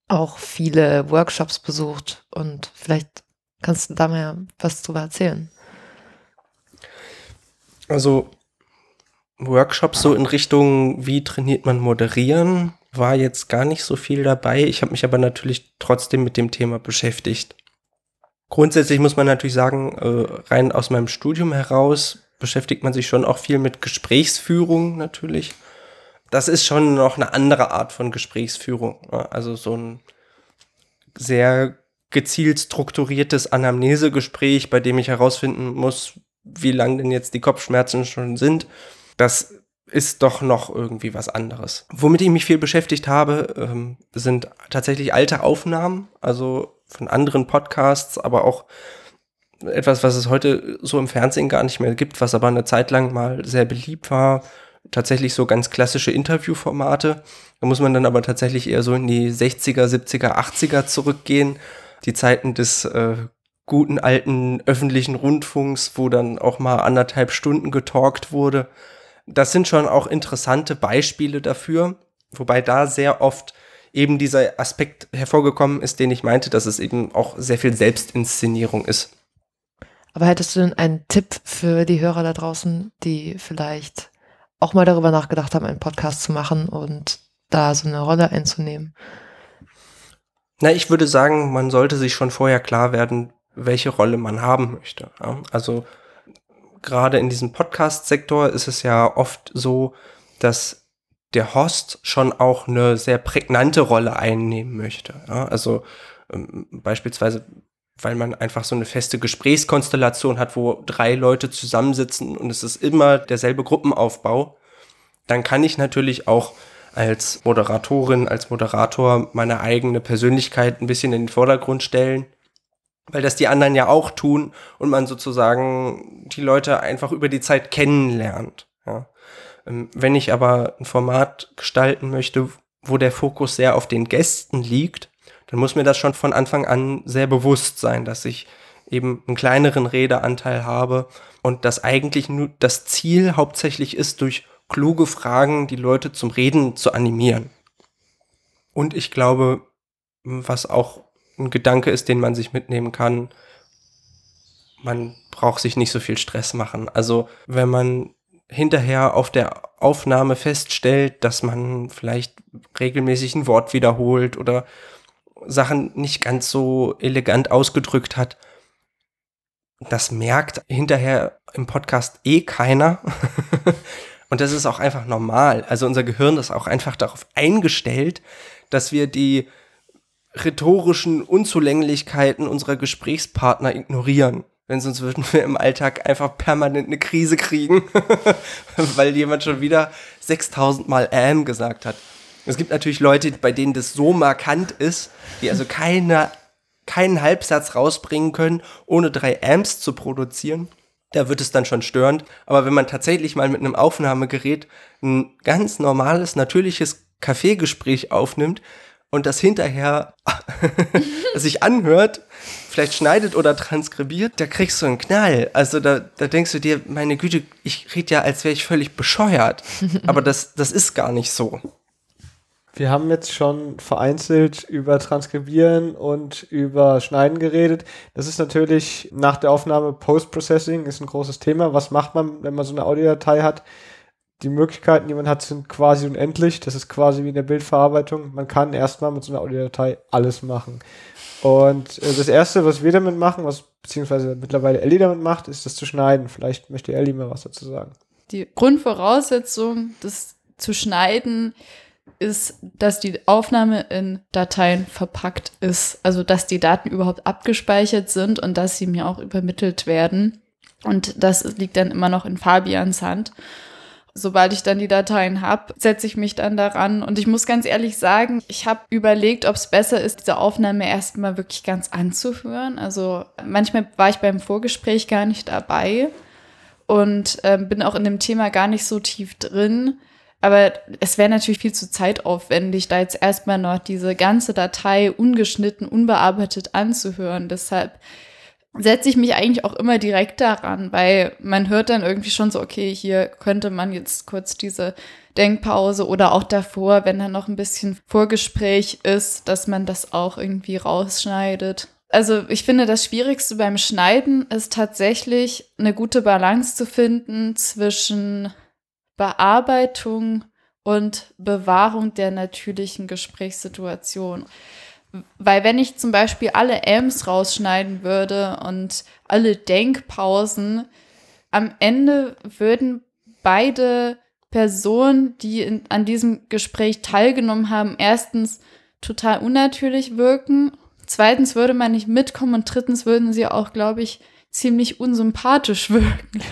[SPEAKER 2] auch viele Workshops besucht und vielleicht kannst du da mal was drüber erzählen.
[SPEAKER 3] Also Workshops so in Richtung, wie trainiert man moderieren, war jetzt gar nicht so viel dabei. Ich habe mich aber natürlich trotzdem mit dem Thema beschäftigt. Grundsätzlich muss man natürlich sagen, äh, rein aus meinem Studium heraus beschäftigt man sich schon auch viel mit Gesprächsführung natürlich das ist schon noch eine andere Art von Gesprächsführung. Ne? Also so ein sehr gezielt strukturiertes Anamnesegespräch, bei dem ich herausfinden muss, wie lang denn jetzt die Kopfschmerzen schon sind. Das ist doch noch irgendwie was anderes. Womit ich mich viel beschäftigt habe, ähm, sind tatsächlich alte Aufnahmen, also von anderen Podcasts, aber auch etwas, was es heute so im Fernsehen gar nicht mehr gibt, was aber eine Zeit lang mal sehr beliebt war, tatsächlich so ganz klassische Interviewformate. Da muss man dann aber tatsächlich eher so in die 60er, 70er, 80er zurückgehen. Die Zeiten des äh, guten alten öffentlichen Rundfunks, wo dann auch mal anderthalb Stunden getalkt wurde. Das sind schon auch interessante Beispiele dafür, wobei da sehr oft eben dieser Aspekt hervorgekommen ist, den ich meinte, dass es eben auch sehr viel Selbstinszenierung ist.
[SPEAKER 2] Aber hättest du denn einen Tipp für die Hörer da draußen, die vielleicht auch mal darüber nachgedacht haben, einen Podcast zu machen und da so eine Rolle einzunehmen?
[SPEAKER 3] Na, ich würde sagen, man sollte sich schon vorher klar werden, welche Rolle man haben möchte. Also gerade in diesem Podcast-Sektor ist es ja oft so, dass der Host schon auch eine sehr prägnante Rolle einnehmen möchte. Also ähm, beispielsweise, weil man einfach so eine feste Gesprächskonstellation hat, wo drei Leute zusammensitzen und es ist immer derselbe Gruppenaufbau, dann kann ich natürlich auch als Moderatorin, als Moderator meine eigene Persönlichkeit ein bisschen in den Vordergrund stellen, weil das die anderen ja auch tun und man sozusagen die Leute einfach über die Zeit kennenlernt. Ja. Ähm, wenn ich aber ein Format gestalten möchte, wo der Fokus sehr auf den Gästen liegt, dann muss mir das schon von Anfang an sehr bewusst sein, dass ich eben einen kleineren Redeanteil habe und dass eigentlich nur das Ziel hauptsächlich ist, durch kluge Fragen die Leute zum Reden zu animieren. Und ich glaube, was auch ein Gedanke ist, den man sich mitnehmen kann, man braucht sich nicht so viel Stress machen. Also wenn man hinterher auf der Aufnahme feststellt, dass man vielleicht regelmäßig ein Wort wiederholt oder Sachen nicht ganz so elegant ausgedrückt hat. Das merkt hinterher im Podcast eh keiner. [laughs] Und das ist auch einfach normal. Also unser Gehirn ist auch einfach darauf eingestellt, dass wir die rhetorischen Unzulänglichkeiten unserer Gesprächspartner ignorieren. Denn sonst würden wir im Alltag einfach permanent eine Krise kriegen, [laughs] weil jemand schon wieder 6000 Mal ähm gesagt hat. Es gibt natürlich Leute, bei denen das so markant ist, die also keine, keinen Halbsatz rausbringen können, ohne drei Amps zu produzieren. Da wird es dann schon störend. Aber wenn man tatsächlich mal mit einem Aufnahmegerät ein ganz normales, natürliches Kaffeegespräch aufnimmt und das hinterher [laughs] sich anhört, vielleicht schneidet oder transkribiert, da kriegst du einen Knall. Also da, da denkst du dir, meine Güte, ich rede ja, als wäre ich völlig bescheuert. Aber das, das ist gar nicht so.
[SPEAKER 5] Wir haben jetzt schon vereinzelt über Transkribieren und über Schneiden geredet. Das ist natürlich nach der Aufnahme Post-Processing ist ein großes Thema. Was macht man, wenn man so eine Audiodatei hat? Die Möglichkeiten, die man hat, sind quasi unendlich. Das ist quasi wie in der Bildverarbeitung. Man kann erstmal mit so einer Audiodatei alles machen. Und äh, das erste, was wir damit machen, was beziehungsweise mittlerweile Ellie damit macht, ist das zu schneiden. Vielleicht möchte Ellie mal was dazu sagen.
[SPEAKER 4] Die Grundvoraussetzung, das zu schneiden, ist, dass die Aufnahme in Dateien verpackt ist. Also, dass die Daten überhaupt abgespeichert sind und dass sie mir auch übermittelt werden. Und das liegt dann immer noch in Fabians Hand. Sobald ich dann die Dateien habe, setze ich mich dann daran. Und ich muss ganz ehrlich sagen, ich habe überlegt, ob es besser ist, diese Aufnahme erstmal wirklich ganz anzuhören. Also manchmal war ich beim Vorgespräch gar nicht dabei und äh, bin auch in dem Thema gar nicht so tief drin. Aber es wäre natürlich viel zu zeitaufwendig, da jetzt erstmal noch diese ganze Datei ungeschnitten, unbearbeitet anzuhören. Deshalb setze ich mich eigentlich auch immer direkt daran, weil man hört dann irgendwie schon so, okay, hier könnte man jetzt kurz diese Denkpause oder auch davor, wenn dann noch ein bisschen Vorgespräch ist, dass man das auch irgendwie rausschneidet. Also ich finde, das Schwierigste beim Schneiden ist tatsächlich eine gute Balance zu finden zwischen Bearbeitung und Bewahrung der natürlichen Gesprächssituation. Weil wenn ich zum Beispiel alle Ms rausschneiden würde und alle Denkpausen, am Ende würden beide Personen, die in, an diesem Gespräch teilgenommen haben, erstens total unnatürlich wirken, zweitens würde man nicht mitkommen und drittens würden sie auch, glaube ich, ziemlich unsympathisch [laughs] wirken.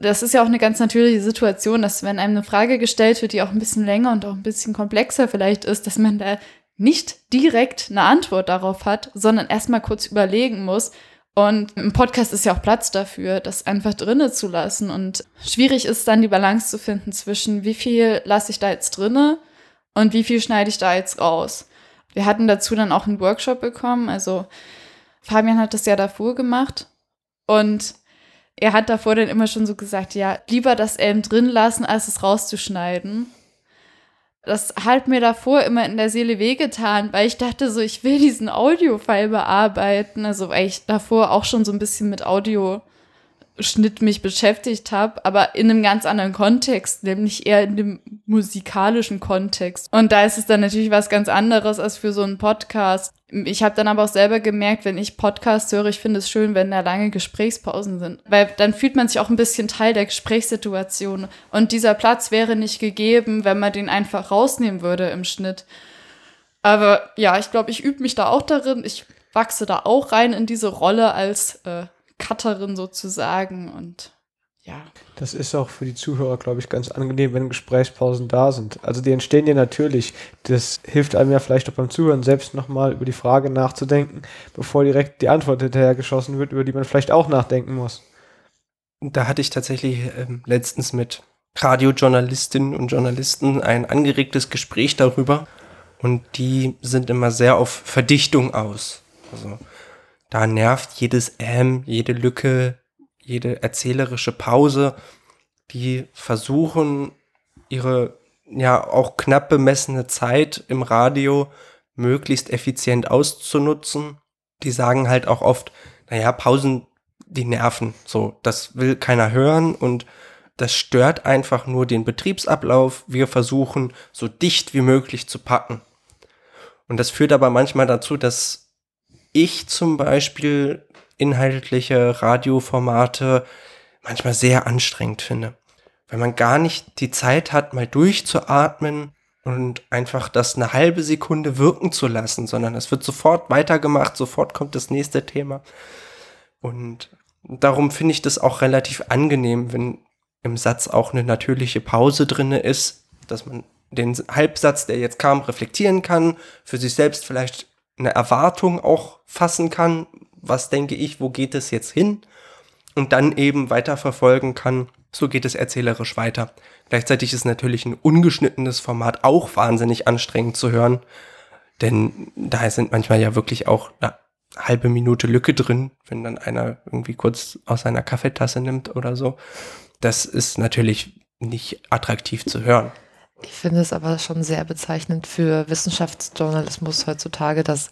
[SPEAKER 4] Das ist ja auch eine ganz natürliche Situation, dass wenn einem eine Frage gestellt wird, die auch ein bisschen länger und auch ein bisschen komplexer vielleicht ist, dass man da nicht direkt eine Antwort darauf hat, sondern erstmal kurz überlegen muss. Und im Podcast ist ja auch Platz dafür, das einfach drinne zu lassen. Und schwierig ist dann die Balance zu finden zwischen, wie viel lasse ich da jetzt drinne und wie viel schneide ich da jetzt raus. Wir hatten dazu dann auch einen Workshop bekommen. Also Fabian hat das ja davor gemacht und er hat davor dann immer schon so gesagt, ja, lieber das Elm drin lassen, als es rauszuschneiden. Das hat mir davor immer in der Seele wehgetan, weil ich dachte so, ich will diesen Audio-File bearbeiten. Also weil ich davor auch schon so ein bisschen mit Audio Schnitt mich beschäftigt habe, aber in einem ganz anderen Kontext, nämlich eher in dem musikalischen Kontext. Und da ist es dann natürlich was ganz anderes als für so einen Podcast. Ich habe dann aber auch selber gemerkt, wenn ich Podcast höre, ich finde es schön, wenn da lange Gesprächspausen sind, weil dann fühlt man sich auch ein bisschen Teil der Gesprächssituation. Und dieser Platz wäre nicht gegeben, wenn man den einfach rausnehmen würde im Schnitt. Aber ja, ich glaube, ich übe mich da auch darin. Ich wachse da auch rein in diese Rolle als äh, Cutterin sozusagen und ja.
[SPEAKER 5] Das ist auch für die Zuhörer, glaube ich, ganz angenehm, wenn Gesprächspausen da sind. Also die entstehen ja natürlich. Das hilft einem ja vielleicht auch beim Zuhören selbst nochmal über die Frage nachzudenken, bevor direkt die Antwort hinterher geschossen wird, über die man vielleicht auch nachdenken muss.
[SPEAKER 3] Da hatte ich tatsächlich ähm, letztens mit Radiojournalistinnen und Journalisten ein angeregtes Gespräch darüber. Und die sind immer sehr auf Verdichtung aus. Also da nervt jedes Ähm, jede Lücke, jede erzählerische Pause. Die versuchen, ihre ja auch knapp bemessene Zeit im Radio möglichst effizient auszunutzen. Die sagen halt auch oft, naja, Pausen, die nerven. So, das will keiner hören und das stört einfach nur den Betriebsablauf. Wir versuchen, so dicht wie möglich zu packen. Und das führt aber manchmal dazu, dass ich zum Beispiel inhaltliche Radioformate manchmal sehr anstrengend finde. Weil man gar nicht die Zeit hat, mal durchzuatmen und einfach das eine halbe Sekunde wirken zu lassen, sondern es wird sofort weitergemacht, sofort kommt das nächste Thema. Und darum finde ich das auch relativ angenehm, wenn im Satz auch eine natürliche Pause drinne ist, dass man den Halbsatz, der jetzt kam, reflektieren kann, für sich selbst vielleicht eine Erwartung auch fassen kann, was denke ich, wo geht es jetzt hin und dann eben weiterverfolgen kann, so geht es erzählerisch weiter. Gleichzeitig ist natürlich ein ungeschnittenes Format auch wahnsinnig anstrengend zu hören, denn da sind manchmal ja wirklich auch eine halbe Minute Lücke drin, wenn dann einer irgendwie kurz aus seiner Kaffeetasse nimmt oder so. Das ist natürlich nicht attraktiv zu hören.
[SPEAKER 2] Ich finde es aber schon sehr bezeichnend für Wissenschaftsjournalismus heutzutage, dass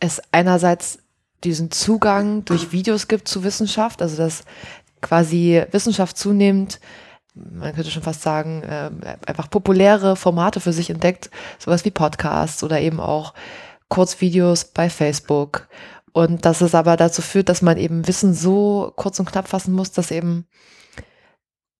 [SPEAKER 2] es einerseits diesen Zugang durch Videos gibt zu Wissenschaft, also dass quasi Wissenschaft zunehmend, man könnte schon fast sagen, äh, einfach populäre Formate für sich entdeckt, sowas wie Podcasts oder eben auch Kurzvideos bei Facebook. Und dass es aber dazu führt, dass man eben Wissen so kurz und knapp fassen muss, dass eben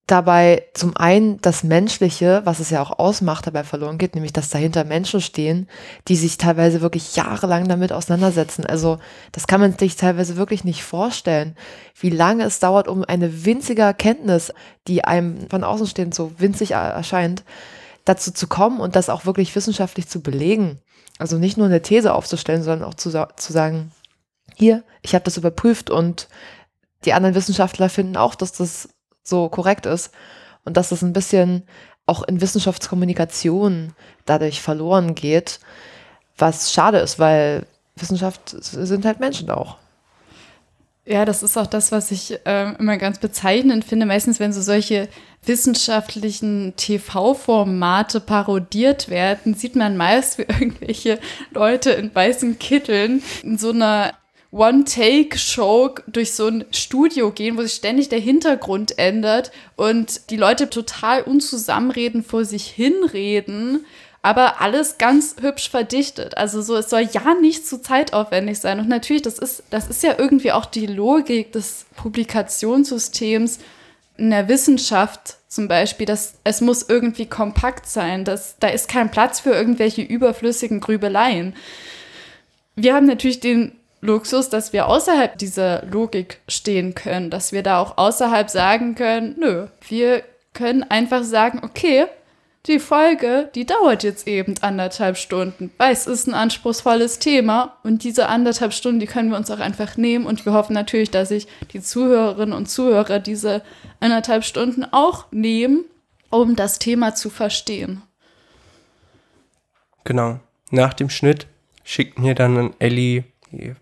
[SPEAKER 2] dabei zum einen das Menschliche, was es ja auch ausmacht, dabei verloren geht, nämlich dass dahinter Menschen stehen, die sich teilweise wirklich jahrelang damit auseinandersetzen. Also das kann man sich teilweise wirklich nicht vorstellen, wie lange es dauert, um eine winzige Erkenntnis, die einem von außen stehend so winzig erscheint, dazu zu kommen und das auch wirklich wissenschaftlich zu belegen. Also nicht nur eine These aufzustellen, sondern auch zu, zu sagen, hier, ich habe das überprüft und die anderen Wissenschaftler finden auch, dass das so korrekt ist und dass es ein bisschen auch in Wissenschaftskommunikation dadurch verloren geht, was schade ist, weil Wissenschaft sind halt Menschen auch.
[SPEAKER 4] Ja, das ist auch das, was ich äh, immer ganz bezeichnend finde. Meistens, wenn so solche wissenschaftlichen TV-Formate parodiert werden, sieht man meist, wie [laughs] irgendwelche Leute in weißen Kitteln in so einer One-Take-Show durch so ein Studio gehen, wo sich ständig der Hintergrund ändert und die Leute total unzusammenreden vor sich hinreden, aber alles ganz hübsch verdichtet. Also so, es soll ja nicht zu zeitaufwendig sein. Und natürlich, das ist, das ist ja irgendwie auch die Logik des Publikationssystems in der Wissenschaft zum Beispiel, dass es muss irgendwie kompakt sein, dass da ist kein Platz für irgendwelche überflüssigen Grübeleien. Wir haben natürlich den Luxus, dass wir außerhalb dieser Logik stehen können, dass wir da auch außerhalb sagen können, nö, wir können einfach sagen, okay, die Folge, die dauert jetzt eben anderthalb Stunden, weil es ist ein anspruchsvolles Thema und diese anderthalb Stunden, die können wir uns auch einfach nehmen und wir hoffen natürlich, dass sich die Zuhörerinnen und Zuhörer diese anderthalb Stunden auch nehmen, um das Thema zu verstehen.
[SPEAKER 3] Genau. Nach dem Schnitt schickt mir dann Ellie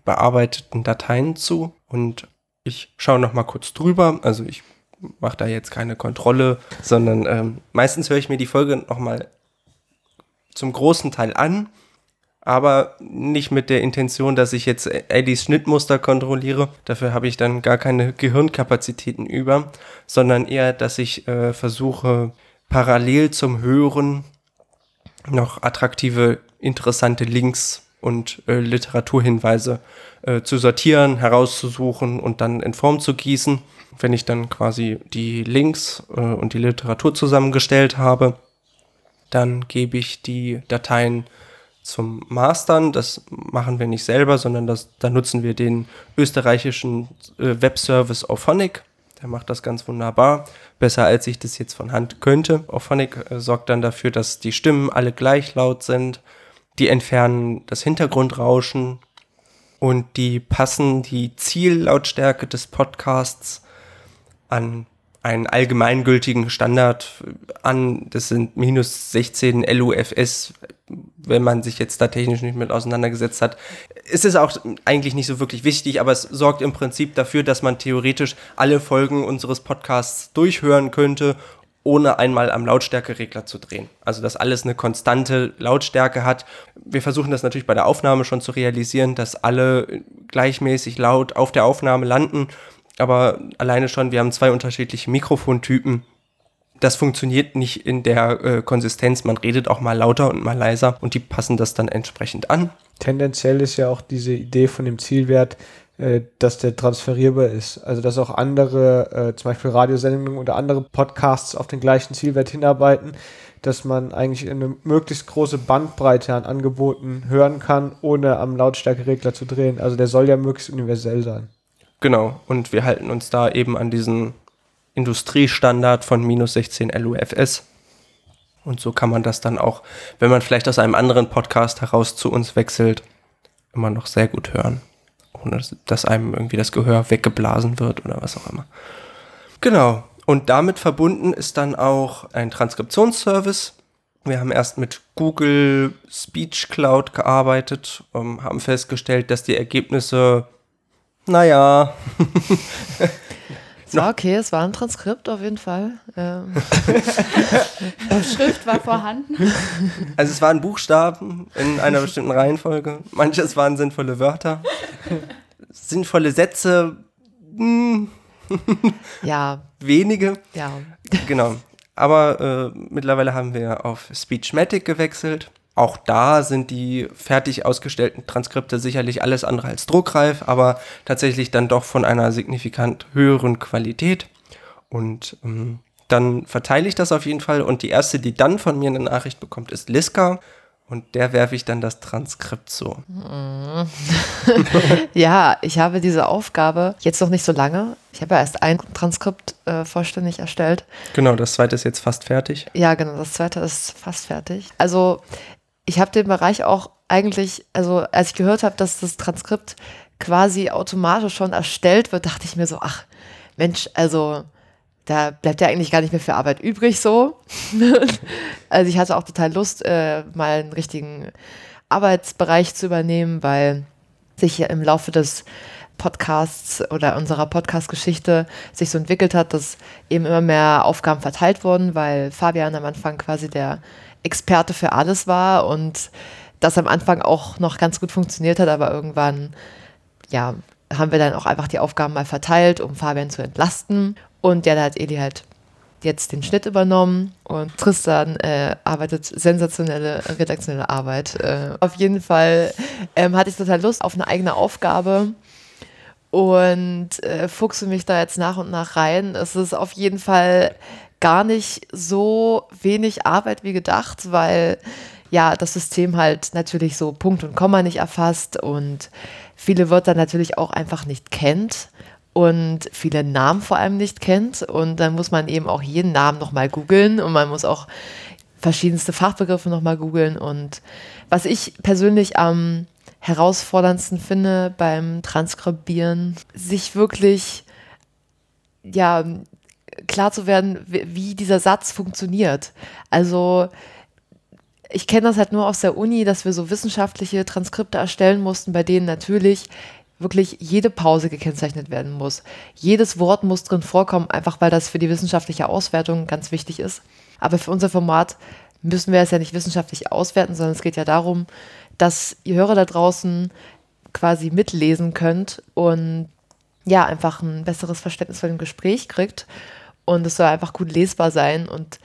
[SPEAKER 3] bearbeiteten Dateien zu und ich schaue noch mal kurz drüber. Also ich mache da jetzt keine Kontrolle, sondern ähm, meistens höre ich mir die Folge noch mal zum großen Teil an, aber nicht mit der Intention, dass ich jetzt Eddies Schnittmuster kontrolliere. Dafür habe ich dann gar keine Gehirnkapazitäten über, sondern eher, dass ich äh, versuche, parallel zum Hören noch attraktive, interessante Links und äh, Literaturhinweise äh, zu sortieren, herauszusuchen und dann in Form zu gießen. Wenn ich dann quasi die Links äh, und die Literatur zusammengestellt habe, dann gebe ich die Dateien zum Mastern. Das machen wir nicht selber, sondern das, da nutzen wir den österreichischen äh, Webservice Auphonic. Der macht das ganz wunderbar. Besser als ich das jetzt von Hand könnte. Auphonic äh, sorgt dann dafür, dass die Stimmen alle gleich laut sind. Die entfernen das Hintergrundrauschen und die passen die Ziellautstärke des Podcasts an einen allgemeingültigen Standard an. Das sind minus 16 LUFS, wenn man sich jetzt da technisch nicht mit auseinandergesetzt hat. Es ist auch eigentlich nicht so wirklich wichtig, aber es sorgt im Prinzip dafür, dass man theoretisch alle Folgen unseres Podcasts durchhören könnte, ohne einmal am Lautstärkeregler zu drehen. Also, dass alles eine konstante Lautstärke hat. Wir versuchen das natürlich bei der Aufnahme schon zu realisieren, dass alle gleichmäßig laut auf der Aufnahme landen aber alleine schon, wir haben zwei unterschiedliche Mikrofontypen. Das funktioniert nicht in der äh, Konsistenz. Man redet auch mal lauter und mal leiser und die passen das dann entsprechend an.
[SPEAKER 5] Tendenziell ist ja auch diese Idee von dem Zielwert, dass der transferierbar ist. Also dass auch andere, äh, zum Beispiel Radiosendungen oder andere Podcasts auf den gleichen Zielwert hinarbeiten, dass man eigentlich eine möglichst große Bandbreite an Angeboten hören kann, ohne am Lautstärkeregler zu drehen. Also der soll ja möglichst universell sein.
[SPEAKER 3] Genau, und wir halten uns da eben an diesen Industriestandard von minus 16 LUFS. Und so kann man das dann auch, wenn man vielleicht aus einem anderen Podcast heraus zu uns wechselt, immer noch sehr gut hören. Ohne dass einem irgendwie das Gehör weggeblasen wird oder was auch immer. Genau. Und damit verbunden ist dann auch ein Transkriptionsservice. Wir haben erst mit Google Speech Cloud gearbeitet, ähm, haben festgestellt, dass die Ergebnisse naja. [laughs]
[SPEAKER 2] Es war okay, es war ein Transkript auf jeden Fall. Ähm. [laughs]
[SPEAKER 4] Schrift war vorhanden.
[SPEAKER 3] Also es waren Buchstaben in einer bestimmten Reihenfolge. Manches waren sinnvolle Wörter. Sinnvolle Sätze. Hm. [laughs]
[SPEAKER 2] Ja.
[SPEAKER 3] Wenige.
[SPEAKER 2] Ja.
[SPEAKER 3] Genau. Aber äh, mittlerweile haben wir auf Speechmatic gewechselt. Auch da sind die fertig ausgestellten Transkripte sicherlich alles andere als druckreif, aber tatsächlich dann doch von einer signifikant höheren Qualität. Und ähm, dann verteile ich das auf jeden Fall. Und die erste, die dann von mir eine Nachricht bekommt, ist Liska. Und der werfe ich dann das Transkript zu. [laughs]
[SPEAKER 2] ja, ich habe diese Aufgabe jetzt noch nicht so lange. Ich habe ja erst ein Transkript äh, vollständig erstellt.
[SPEAKER 3] Genau, das zweite ist jetzt fast fertig.
[SPEAKER 2] Ja, genau, das zweite ist fast fertig. Also ich habe den Bereich auch eigentlich, also als ich gehört habe, dass das Transkript quasi automatisch schon erstellt wird, dachte ich mir so, ach Mensch, also da bleibt ja eigentlich gar nicht mehr für Arbeit übrig so. [laughs] also ich hatte auch total Lust, äh, mal einen richtigen Arbeitsbereich zu übernehmen, weil sich ja im Laufe des Podcasts oder unserer Podcast-Geschichte sich so entwickelt hat, dass eben immer mehr Aufgaben verteilt wurden, weil Fabian am Anfang quasi der Experte für alles war und das am Anfang auch noch ganz gut funktioniert hat, aber irgendwann, ja, haben wir dann auch einfach die Aufgaben mal verteilt, um Fabian zu entlasten. Und ja, da hat Eli halt jetzt den Schnitt übernommen und Tristan äh, arbeitet sensationelle redaktionelle Arbeit. Äh, auf jeden Fall ähm, hatte ich total Lust auf eine eigene Aufgabe und äh, fuchse mich da jetzt nach und nach rein. Es ist auf jeden Fall gar nicht so wenig Arbeit wie gedacht, weil ja das System halt natürlich so Punkt und Komma nicht erfasst und viele Wörter natürlich auch einfach nicht kennt und viele Namen vor allem nicht kennt. Und dann muss man eben auch jeden Namen nochmal googeln und man muss auch verschiedenste Fachbegriffe nochmal googeln. Und was ich persönlich am herausforderndsten finde beim Transkribieren, sich wirklich ja klar zu werden, wie dieser Satz funktioniert. Also ich kenne das halt nur aus der Uni, dass wir so wissenschaftliche Transkripte erstellen mussten, bei denen natürlich wirklich jede Pause gekennzeichnet werden muss. Jedes Wort muss drin vorkommen, einfach weil das für die wissenschaftliche Auswertung ganz wichtig ist. Aber für unser Format müssen wir es ja nicht wissenschaftlich auswerten, sondern es geht ja darum, dass ihr Hörer da draußen quasi mitlesen könnt und ja, einfach ein besseres Verständnis von dem Gespräch kriegt. Und es soll einfach gut lesbar sein und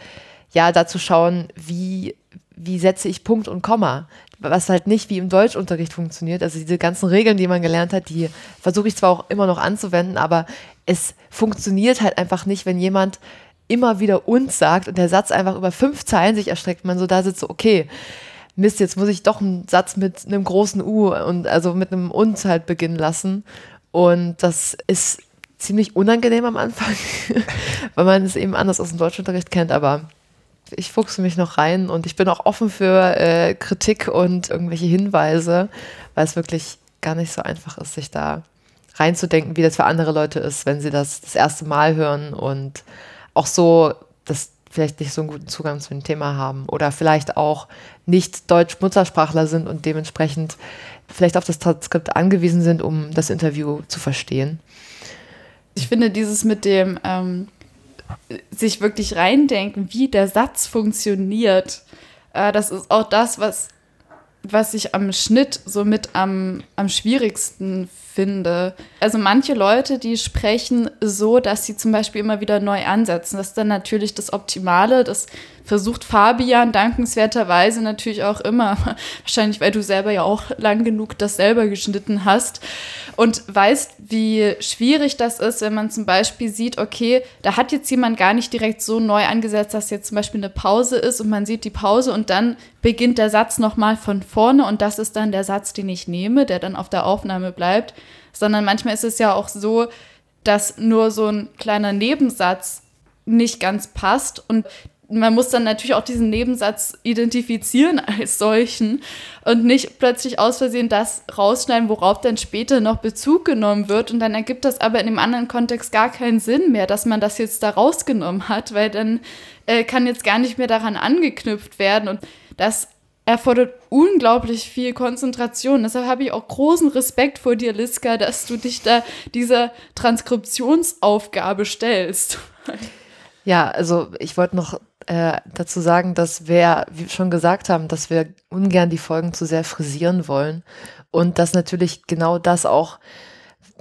[SPEAKER 2] ja, dazu schauen, wie, wie setze ich Punkt und Komma. Was halt nicht wie im Deutschunterricht funktioniert. Also diese ganzen Regeln, die man gelernt hat, die versuche ich zwar auch immer noch anzuwenden, aber es funktioniert halt einfach nicht, wenn jemand immer wieder uns sagt und der Satz einfach über fünf Zeilen sich erstreckt, man so da sitzt, so, okay, Mist, jetzt muss ich doch einen Satz mit einem großen U und also mit einem uns halt beginnen lassen. Und das ist ziemlich unangenehm am Anfang, [laughs] weil man es eben anders aus dem Deutschunterricht kennt, aber ich fuchse mich noch rein und ich bin auch offen für äh, Kritik und irgendwelche Hinweise, weil es wirklich gar nicht so einfach ist, sich da reinzudenken, wie das für andere Leute ist, wenn sie das das erste Mal hören und auch so das vielleicht nicht so einen guten Zugang zu dem Thema haben oder vielleicht auch nicht Deutsch-Muttersprachler sind und dementsprechend vielleicht auf das Transkript angewiesen sind, um das Interview zu verstehen.
[SPEAKER 4] Ich finde dieses mit dem ähm, sich wirklich reindenken, wie der Satz funktioniert, äh, das ist auch das, was, was ich am Schnitt so mit am, am schwierigsten finde. Also manche Leute, die sprechen so, dass sie zum Beispiel immer wieder neu ansetzen. Das ist dann natürlich das Optimale. Das versucht Fabian dankenswerterweise natürlich auch immer. [laughs] Wahrscheinlich, weil du selber ja auch lang genug das selber geschnitten hast. Und weißt, wie schwierig das ist, wenn man zum Beispiel sieht, okay, da hat jetzt jemand gar nicht direkt so neu angesetzt, dass jetzt zum Beispiel eine Pause ist und man sieht die Pause und dann beginnt der Satz nochmal von vorne und das ist dann der Satz, den ich nehme, der dann auf der Aufnahme bleibt sondern manchmal ist es ja auch so, dass nur so ein kleiner Nebensatz nicht ganz passt und man muss dann natürlich auch diesen Nebensatz identifizieren als solchen und nicht plötzlich aus Versehen das rausschneiden, worauf dann später noch Bezug genommen wird. Und dann ergibt das aber in dem anderen Kontext gar keinen Sinn mehr, dass man das jetzt da rausgenommen hat, weil dann äh, kann jetzt gar nicht mehr daran angeknüpft werden. Und das erfordert unglaublich viel Konzentration. Deshalb habe ich auch großen Respekt vor dir, Liska, dass du dich da dieser Transkriptionsaufgabe stellst.
[SPEAKER 2] Ja, also ich wollte noch äh, dazu sagen, dass wir, wie schon gesagt haben, dass wir ungern die Folgen zu sehr frisieren wollen und dass natürlich genau das auch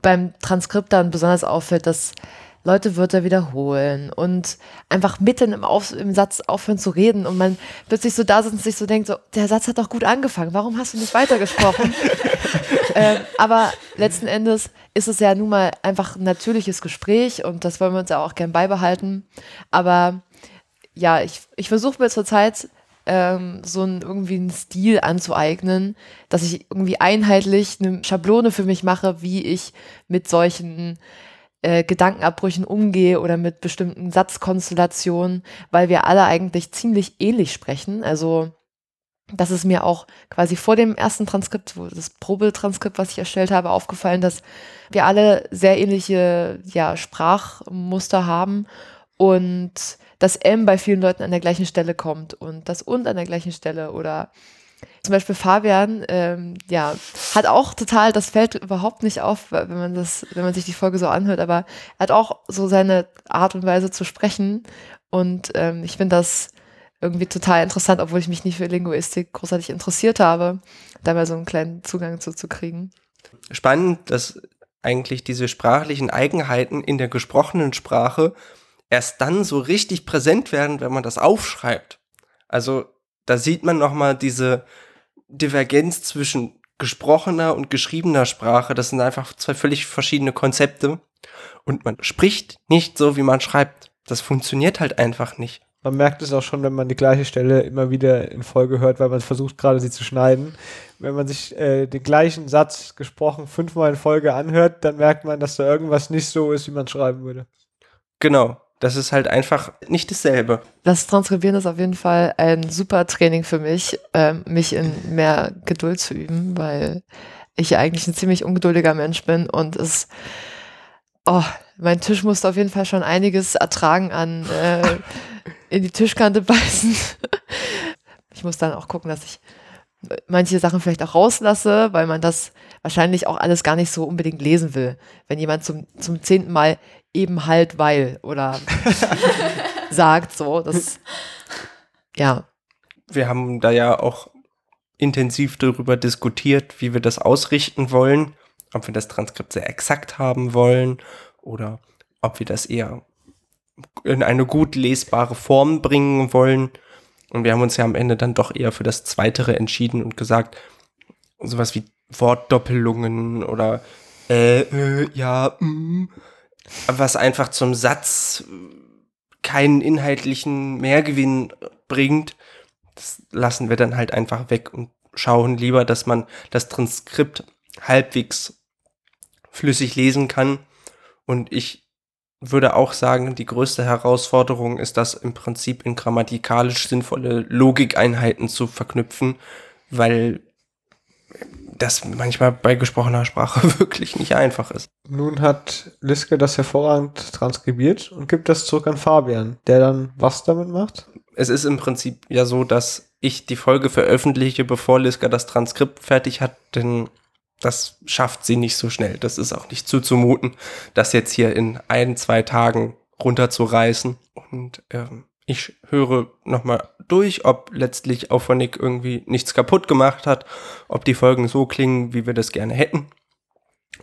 [SPEAKER 2] beim Transkript dann besonders auffällt, dass Leute Wörter wiederholen und einfach mitten im, Auf im Satz aufhören zu reden und man plötzlich so da sitzt und sich so denkt, so, der Satz hat doch gut angefangen, warum hast du nicht weitergesprochen? [laughs] ähm, aber letzten Endes ist es ja nun mal einfach ein natürliches Gespräch und das wollen wir uns ja auch gern beibehalten. Aber ja, ich, ich versuche mir zurzeit ähm, so einen irgendwie einen Stil anzueignen, dass ich irgendwie einheitlich eine Schablone für mich mache, wie ich mit solchen äh, Gedankenabbrüchen umgehe oder mit bestimmten Satzkonstellationen, weil wir alle eigentlich ziemlich ähnlich sprechen. Also das ist mir auch quasi vor dem ersten Transkript, das Probetranskript, was ich erstellt habe, aufgefallen, dass wir alle sehr ähnliche ja, Sprachmuster haben und das M bei vielen Leuten an der gleichen Stelle kommt und das und an der gleichen Stelle oder zum Beispiel Fabian, ähm, ja, hat auch total, das fällt überhaupt nicht auf, wenn man das, wenn man sich die Folge so anhört, aber er hat auch so seine Art und Weise zu sprechen. Und ähm, ich finde das irgendwie total interessant, obwohl ich mich nicht für Linguistik großartig interessiert habe, da mal so einen kleinen Zugang zu, zu kriegen.
[SPEAKER 3] Spannend, dass eigentlich diese sprachlichen Eigenheiten in der gesprochenen Sprache erst dann so richtig präsent werden, wenn man das aufschreibt. Also da sieht man nochmal diese Divergenz zwischen gesprochener und geschriebener Sprache. Das sind einfach zwei völlig verschiedene Konzepte. Und man spricht nicht so, wie man schreibt. Das funktioniert halt einfach nicht.
[SPEAKER 5] Man merkt es auch schon, wenn man die gleiche Stelle immer wieder in Folge hört, weil man versucht gerade sie zu schneiden. Wenn man sich äh, den gleichen Satz gesprochen fünfmal in Folge anhört, dann merkt man, dass da irgendwas nicht so ist, wie man schreiben würde.
[SPEAKER 3] Genau. Das ist halt einfach nicht dasselbe.
[SPEAKER 2] Das Transkribieren ist auf jeden Fall ein super Training für mich, ähm, mich in mehr Geduld zu üben, weil ich ja eigentlich ein ziemlich ungeduldiger Mensch bin und es, oh, mein Tisch musste auf jeden Fall schon einiges ertragen an äh, in die Tischkante beißen. [laughs] ich muss dann auch gucken, dass ich manche Sachen vielleicht auch rauslasse, weil man das wahrscheinlich auch alles gar nicht so unbedingt lesen will. Wenn jemand zum, zum zehnten Mal eben halt weil oder [laughs] sagt so. Das, ja.
[SPEAKER 3] wir haben da ja auch intensiv darüber diskutiert, wie wir das ausrichten wollen, ob wir das Transkript sehr exakt haben wollen oder ob wir das eher in eine gut lesbare Form bringen wollen. Und wir haben uns ja am Ende dann doch eher für das Zweitere entschieden und gesagt, sowas wie Wortdoppelungen oder äh, äh ja, mm, was einfach zum Satz keinen inhaltlichen Mehrgewinn bringt, das lassen wir dann halt einfach weg und schauen lieber, dass man das Transkript halbwegs flüssig lesen kann. Und ich würde auch sagen, die größte Herausforderung ist das im Prinzip in grammatikalisch sinnvolle Logikeinheiten zu verknüpfen, weil das manchmal bei gesprochener Sprache [laughs] wirklich nicht einfach ist.
[SPEAKER 5] Nun hat Liske das hervorragend transkribiert und gibt das zurück an Fabian, der dann was damit macht?
[SPEAKER 3] Es ist im Prinzip ja so, dass ich die Folge veröffentliche, bevor Liska das Transkript fertig hat, denn das schafft sie nicht so schnell. Das ist auch nicht zuzumuten, das jetzt hier in ein, zwei Tagen runterzureißen. Und ähm, ich höre nochmal durch, ob letztlich Auphonic irgendwie nichts kaputt gemacht hat, ob die Folgen so klingen, wie wir das gerne hätten.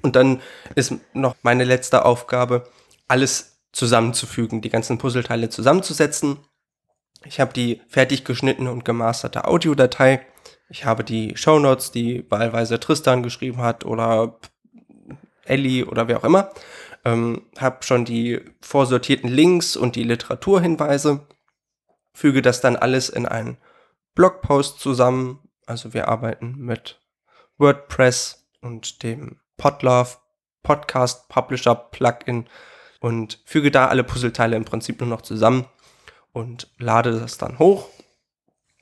[SPEAKER 3] Und dann ist noch meine letzte Aufgabe, alles zusammenzufügen, die ganzen Puzzleteile zusammenzusetzen. Ich habe die fertig geschnittene und gemasterte Audiodatei ich habe die Shownotes, die wahlweise Tristan geschrieben hat oder Ellie oder wer auch immer. Ähm, habe schon die vorsortierten Links und die Literaturhinweise. Füge das dann alles in einen Blogpost zusammen. Also wir arbeiten mit WordPress und dem Podlove Podcast Publisher Plugin und füge da alle Puzzleteile im Prinzip nur noch zusammen und lade das dann hoch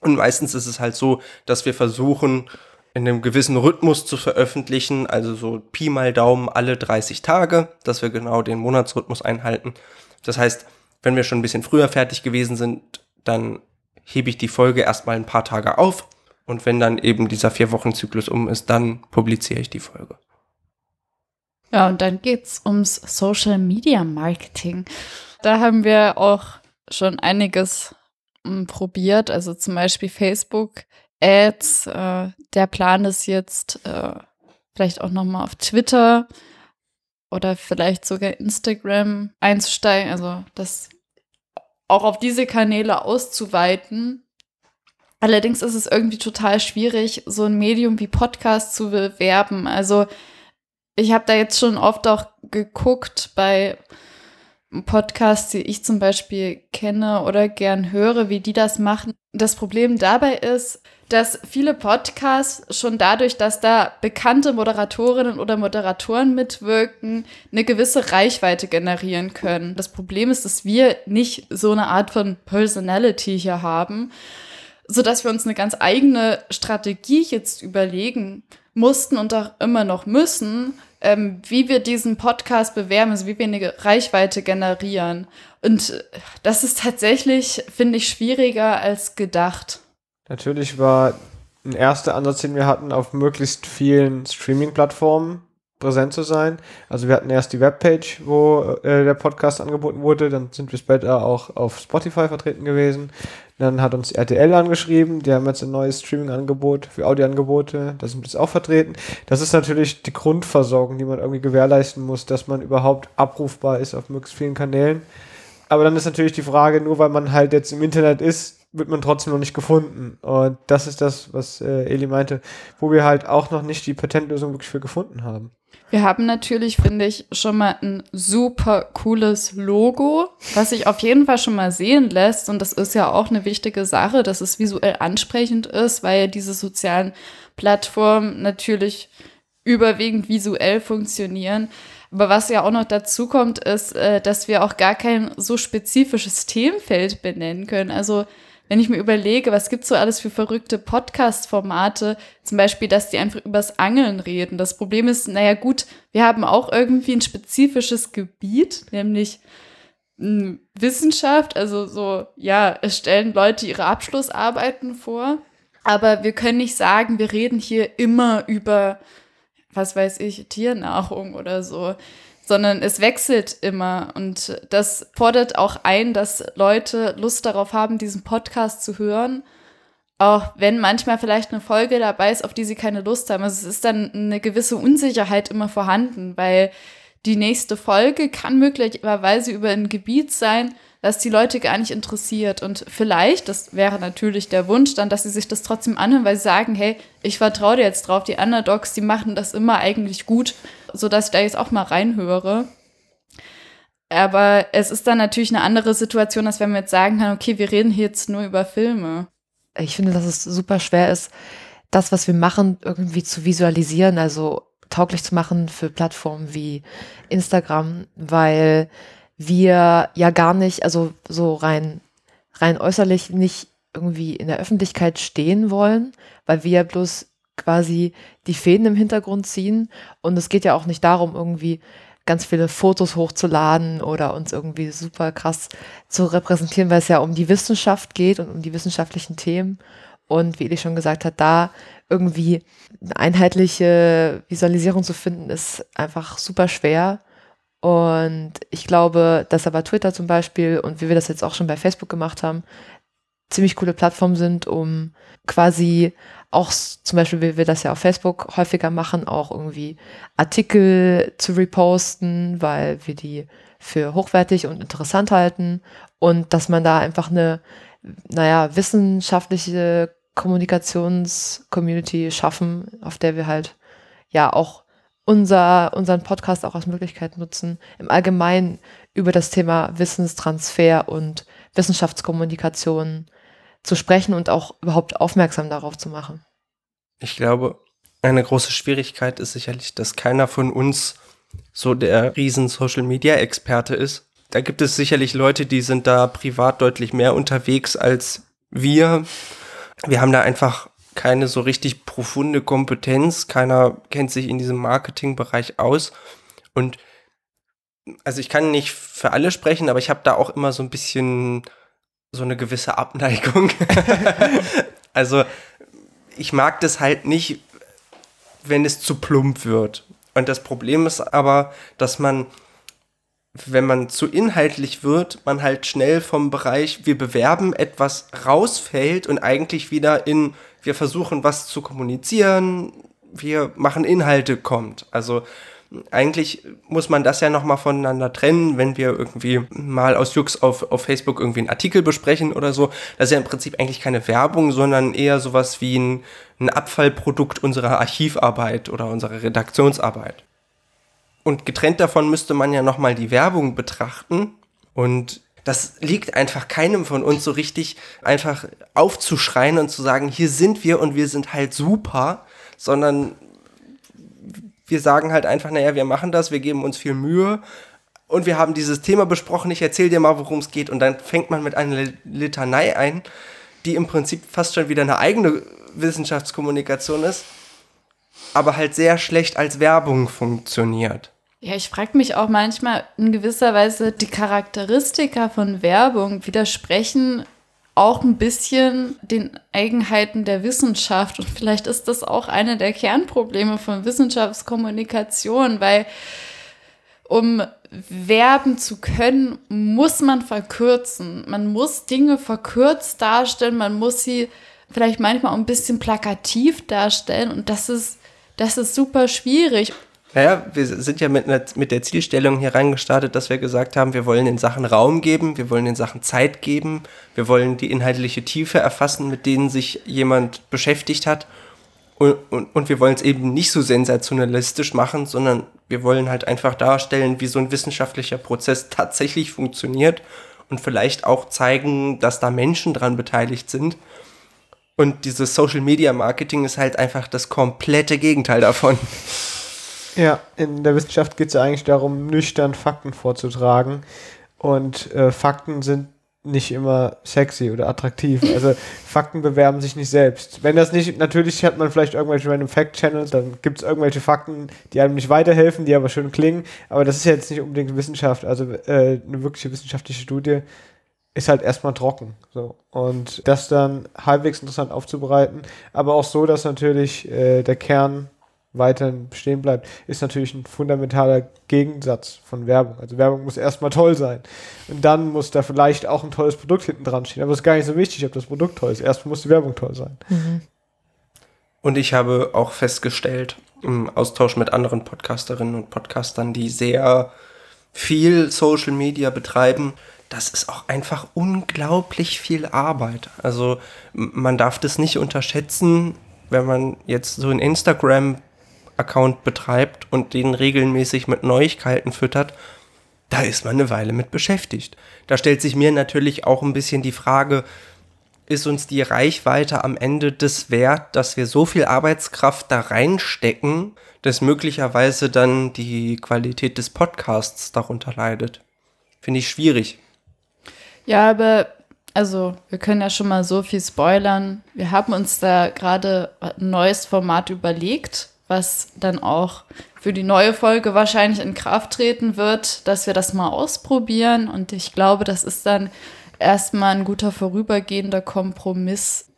[SPEAKER 3] und meistens ist es halt so, dass wir versuchen, in einem gewissen Rhythmus zu veröffentlichen, also so Pi mal Daumen alle 30 Tage, dass wir genau den Monatsrhythmus einhalten. Das heißt, wenn wir schon ein bisschen früher fertig gewesen sind, dann hebe ich die Folge erstmal ein paar Tage auf und wenn dann eben dieser Vier-Wochen-Zyklus um ist, dann publiziere ich die Folge.
[SPEAKER 4] Ja, und dann geht's ums Social Media Marketing. Da haben wir auch schon einiges probiert. Also zum Beispiel Facebook Ads. Äh, der Plan ist jetzt äh, vielleicht auch nochmal auf Twitter oder vielleicht sogar Instagram einzusteigen. Also das auch auf diese Kanäle auszuweiten. Allerdings ist es irgendwie total schwierig, so ein Medium wie Podcast zu bewerben. Also ich habe da jetzt schon oft auch geguckt bei Podcasts, die ich zum Beispiel kenne oder gern höre, wie die das machen. Das Problem dabei ist, dass viele Podcasts schon dadurch, dass da bekannte Moderatorinnen oder Moderatoren mitwirken, eine gewisse Reichweite generieren können. Das Problem ist, dass wir nicht so eine Art von Personality hier haben, sodass wir uns eine ganz eigene Strategie jetzt überlegen mussten und auch immer noch müssen, ähm, wie wir diesen Podcast bewerben, also wie wir eine Reichweite generieren. Und das ist tatsächlich, finde ich, schwieriger als gedacht.
[SPEAKER 5] Natürlich war ein erster Ansatz, den wir hatten, auf möglichst vielen Streaming-Plattformen präsent zu sein. Also wir hatten erst die Webpage, wo äh, der Podcast angeboten wurde, dann sind wir später auch auf Spotify vertreten gewesen. Dann hat uns RTL angeschrieben, die haben jetzt ein neues Streaming-Angebot für Audioangebote, da sind wir jetzt auch vertreten. Das ist natürlich die Grundversorgung, die man irgendwie gewährleisten muss, dass man überhaupt abrufbar ist auf möglichst vielen Kanälen. Aber dann ist natürlich die Frage, nur weil man halt jetzt im Internet ist, wird man trotzdem noch nicht gefunden. Und das ist das, was äh, Eli meinte, wo wir halt auch noch nicht die Patentlösung wirklich für gefunden haben.
[SPEAKER 4] Wir haben natürlich, finde ich, schon mal ein super cooles Logo, was sich auf jeden Fall schon mal sehen lässt. Und das ist ja auch eine wichtige Sache, dass es visuell ansprechend ist, weil diese sozialen Plattformen natürlich überwiegend visuell funktionieren. Aber was ja auch noch dazu kommt, ist, äh, dass wir auch gar kein so spezifisches Themenfeld benennen können. Also wenn ich mir überlege, was gibt's so alles für verrückte Podcast-Formate, zum Beispiel, dass die einfach übers Angeln reden. Das Problem ist, naja gut, wir haben auch irgendwie ein spezifisches Gebiet, nämlich hm, Wissenschaft, also so, ja, es stellen Leute ihre Abschlussarbeiten vor. Aber wir können nicht sagen, wir reden hier immer über, was weiß ich, Tiernahrung oder so sondern es wechselt immer und das fordert auch ein, dass Leute Lust darauf haben, diesen Podcast zu hören, Auch wenn manchmal vielleicht eine Folge dabei ist, auf die sie keine Lust haben. Also es ist dann eine gewisse Unsicherheit immer vorhanden, weil die nächste Folge kann möglicherweise über ein Gebiet sein, das die Leute gar nicht interessiert. Und vielleicht, das wäre natürlich der Wunsch dann, dass sie sich das trotzdem anhören, weil sie sagen, hey, ich vertraue dir jetzt drauf, die Underdogs, die machen das immer eigentlich gut, sodass ich da jetzt auch mal reinhöre. Aber es ist dann natürlich eine andere Situation, als wenn wir jetzt sagen können, okay, wir reden hier jetzt nur über Filme.
[SPEAKER 2] Ich finde, dass es super schwer ist, das, was wir machen, irgendwie zu visualisieren, also tauglich zu machen für Plattformen wie Instagram, weil wir ja gar nicht, also so rein, rein äußerlich nicht irgendwie in der Öffentlichkeit stehen wollen, weil wir bloß quasi die Fäden im Hintergrund ziehen. Und es geht ja auch nicht darum, irgendwie ganz viele Fotos hochzuladen oder uns irgendwie super krass zu repräsentieren, weil es ja um die Wissenschaft geht und um die wissenschaftlichen Themen. Und wie Eli schon gesagt hat, da irgendwie eine einheitliche Visualisierung zu finden, ist einfach super schwer. Und ich glaube, dass aber Twitter zum Beispiel und wie wir das jetzt auch schon bei Facebook gemacht haben, ziemlich coole Plattformen sind, um quasi auch zum Beispiel, wie wir das ja auf Facebook häufiger machen, auch irgendwie Artikel zu reposten, weil wir die für hochwertig und interessant halten. Und dass man da einfach eine, naja, wissenschaftliche Kommunikations-Community schaffen, auf der wir halt ja auch unser, unseren Podcast auch als Möglichkeit nutzen, im Allgemeinen über das Thema Wissenstransfer und Wissenschaftskommunikation zu sprechen und auch überhaupt aufmerksam darauf zu machen.
[SPEAKER 3] Ich glaube, eine große Schwierigkeit ist sicherlich, dass keiner von uns so der riesen Social Media Experte ist. Da gibt es sicherlich Leute, die sind da privat deutlich mehr unterwegs als wir. Wir haben da einfach keine so richtig profunde Kompetenz. Keiner kennt sich in diesem Marketingbereich aus. Und also ich kann nicht für alle sprechen, aber ich habe da auch immer so ein bisschen so eine gewisse Abneigung. [laughs] also ich mag das halt nicht, wenn es zu plump wird. Und das Problem ist aber, dass man, wenn man zu inhaltlich wird, man halt schnell vom Bereich, wir bewerben etwas rausfällt und eigentlich wieder in, wir versuchen was zu kommunizieren, wir machen Inhalte kommt. Also eigentlich muss man das ja nochmal voneinander trennen, wenn wir irgendwie mal aus Jux auf, auf Facebook irgendwie einen Artikel besprechen oder so. Das ist ja im Prinzip eigentlich keine Werbung, sondern eher sowas wie ein, ein Abfallprodukt unserer Archivarbeit oder unserer Redaktionsarbeit. Und getrennt davon müsste man ja nochmal die Werbung betrachten und das liegt einfach keinem von uns so richtig, einfach aufzuschreien und zu sagen, hier sind wir und wir sind halt super, sondern wir sagen halt einfach, naja, wir machen das, wir geben uns viel Mühe und wir haben dieses Thema besprochen, ich erzähle dir mal, worum es geht und dann fängt man mit einer Litanei ein, die im Prinzip fast schon wieder eine eigene Wissenschaftskommunikation ist, aber halt sehr schlecht als Werbung funktioniert.
[SPEAKER 4] Ja, ich frage mich auch manchmal in gewisser Weise, die Charakteristika von Werbung widersprechen auch ein bisschen den Eigenheiten der Wissenschaft. Und vielleicht ist das auch eine der Kernprobleme von Wissenschaftskommunikation, weil um werben zu können, muss man verkürzen. Man muss Dinge verkürzt darstellen, man muss sie vielleicht manchmal auch ein bisschen plakativ darstellen und das ist, das ist super schwierig.
[SPEAKER 3] Naja, wir sind ja mit, mit der Zielstellung hier reingestartet, dass wir gesagt haben, wir wollen den Sachen Raum geben, wir wollen den Sachen Zeit geben, wir wollen die inhaltliche Tiefe erfassen, mit denen sich jemand beschäftigt hat. Und, und, und wir wollen es eben nicht so sensationalistisch machen, sondern wir wollen halt einfach darstellen, wie so ein wissenschaftlicher Prozess tatsächlich funktioniert und vielleicht auch zeigen, dass da Menschen dran beteiligt sind. Und dieses Social Media Marketing ist halt einfach das komplette Gegenteil davon.
[SPEAKER 5] Ja, in der Wissenschaft geht es ja eigentlich darum, nüchtern Fakten vorzutragen. Und äh, Fakten sind nicht immer sexy oder attraktiv. [laughs] Also Fakten bewerben sich nicht selbst. Wenn das nicht, natürlich hat man vielleicht irgendwelche Random Fact Channels, dann gibt es irgendwelche Fakten, die einem nicht weiterhelfen, die aber schön klingen. Aber das ist jetzt nicht unbedingt Wissenschaft. Also äh, eine wirkliche wissenschaftliche Studie ist halt erstmal trocken. So. Und das dann halbwegs interessant aufzubereiten, aber auch so, dass natürlich äh, der Kern weiterhin bestehen bleibt, ist natürlich ein fundamentaler Gegensatz von Werbung. Also Werbung muss erstmal toll sein. Und dann muss da vielleicht auch ein tolles Produkt hinten dran stehen. Aber es ist gar nicht so wichtig, ob das Produkt toll ist. Erstmal muss die Werbung toll sein.
[SPEAKER 3] Und ich habe auch festgestellt, im Austausch mit anderen Podcasterinnen und Podcastern, die sehr viel Social Media betreiben, das ist auch einfach unglaublich viel Arbeit. Also man darf das nicht unterschätzen, wenn man jetzt so einen Instagram-Account betreibt und den regelmäßig mit Neuigkeiten füttert, da ist man eine Weile mit beschäftigt. Da stellt sich mir natürlich auch ein bisschen die Frage, ist uns die Reichweite am Ende des wert, dass wir so viel Arbeitskraft da reinstecken, dass möglicherweise dann die Qualität des Podcasts darunter leidet? Finde ich schwierig.
[SPEAKER 4] Ja, aber also wir können ja schon mal so viel spoilern. Wir haben uns da gerade ein neues Format überlegt, was dann auch für die neue Folge wahrscheinlich in Kraft treten wird, dass wir das mal ausprobieren. Und ich glaube, das ist dann erstmal ein guter vorübergehender Kompromiss.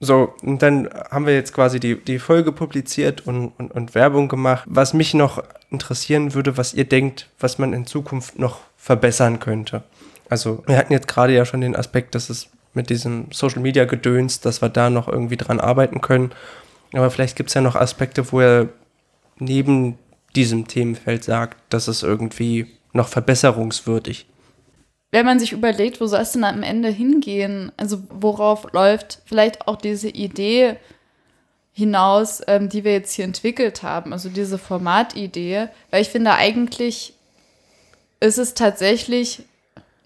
[SPEAKER 3] So, und dann haben wir jetzt quasi die, die Folge publiziert und, und, und Werbung gemacht. Was mich noch interessieren würde, was ihr denkt, was man in Zukunft noch verbessern könnte. Also, wir hatten jetzt gerade ja schon den Aspekt, dass es mit diesem Social Media Gedöns, dass wir da noch irgendwie dran arbeiten können. Aber vielleicht gibt es ja noch Aspekte, wo er neben diesem Themenfeld sagt, dass es irgendwie noch verbesserungswürdig.
[SPEAKER 4] Wenn man sich überlegt, wo soll es denn am Ende hingehen? Also worauf läuft vielleicht auch diese Idee hinaus, ähm, die wir jetzt hier entwickelt haben, also diese Formatidee, weil ich finde eigentlich ist es tatsächlich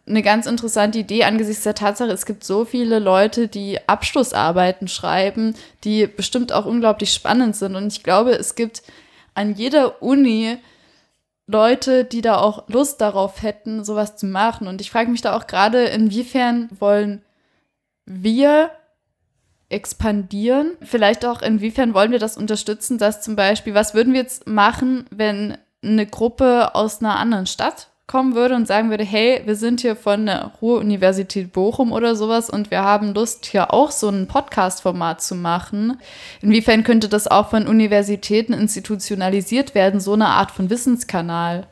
[SPEAKER 4] eine ganz interessante Idee angesichts der Tatsache, es gibt so viele Leute, die Abschlussarbeiten schreiben, die bestimmt auch unglaublich spannend sind. Und ich glaube, es gibt an jeder Uni Leute, die da auch Lust darauf hätten, sowas zu machen. Und ich frage mich da auch gerade, inwiefern wollen wir expandieren? Vielleicht auch, inwiefern wollen wir das unterstützen, dass zum Beispiel, was würden wir jetzt machen, wenn eine Gruppe aus einer anderen Stadt kommen würde und sagen würde, hey, wir sind hier von der Ruhr-Universität Bochum oder sowas und wir haben Lust, hier auch so ein Podcast-Format zu machen. Inwiefern könnte das auch von Universitäten institutionalisiert werden, so eine Art von Wissenskanal?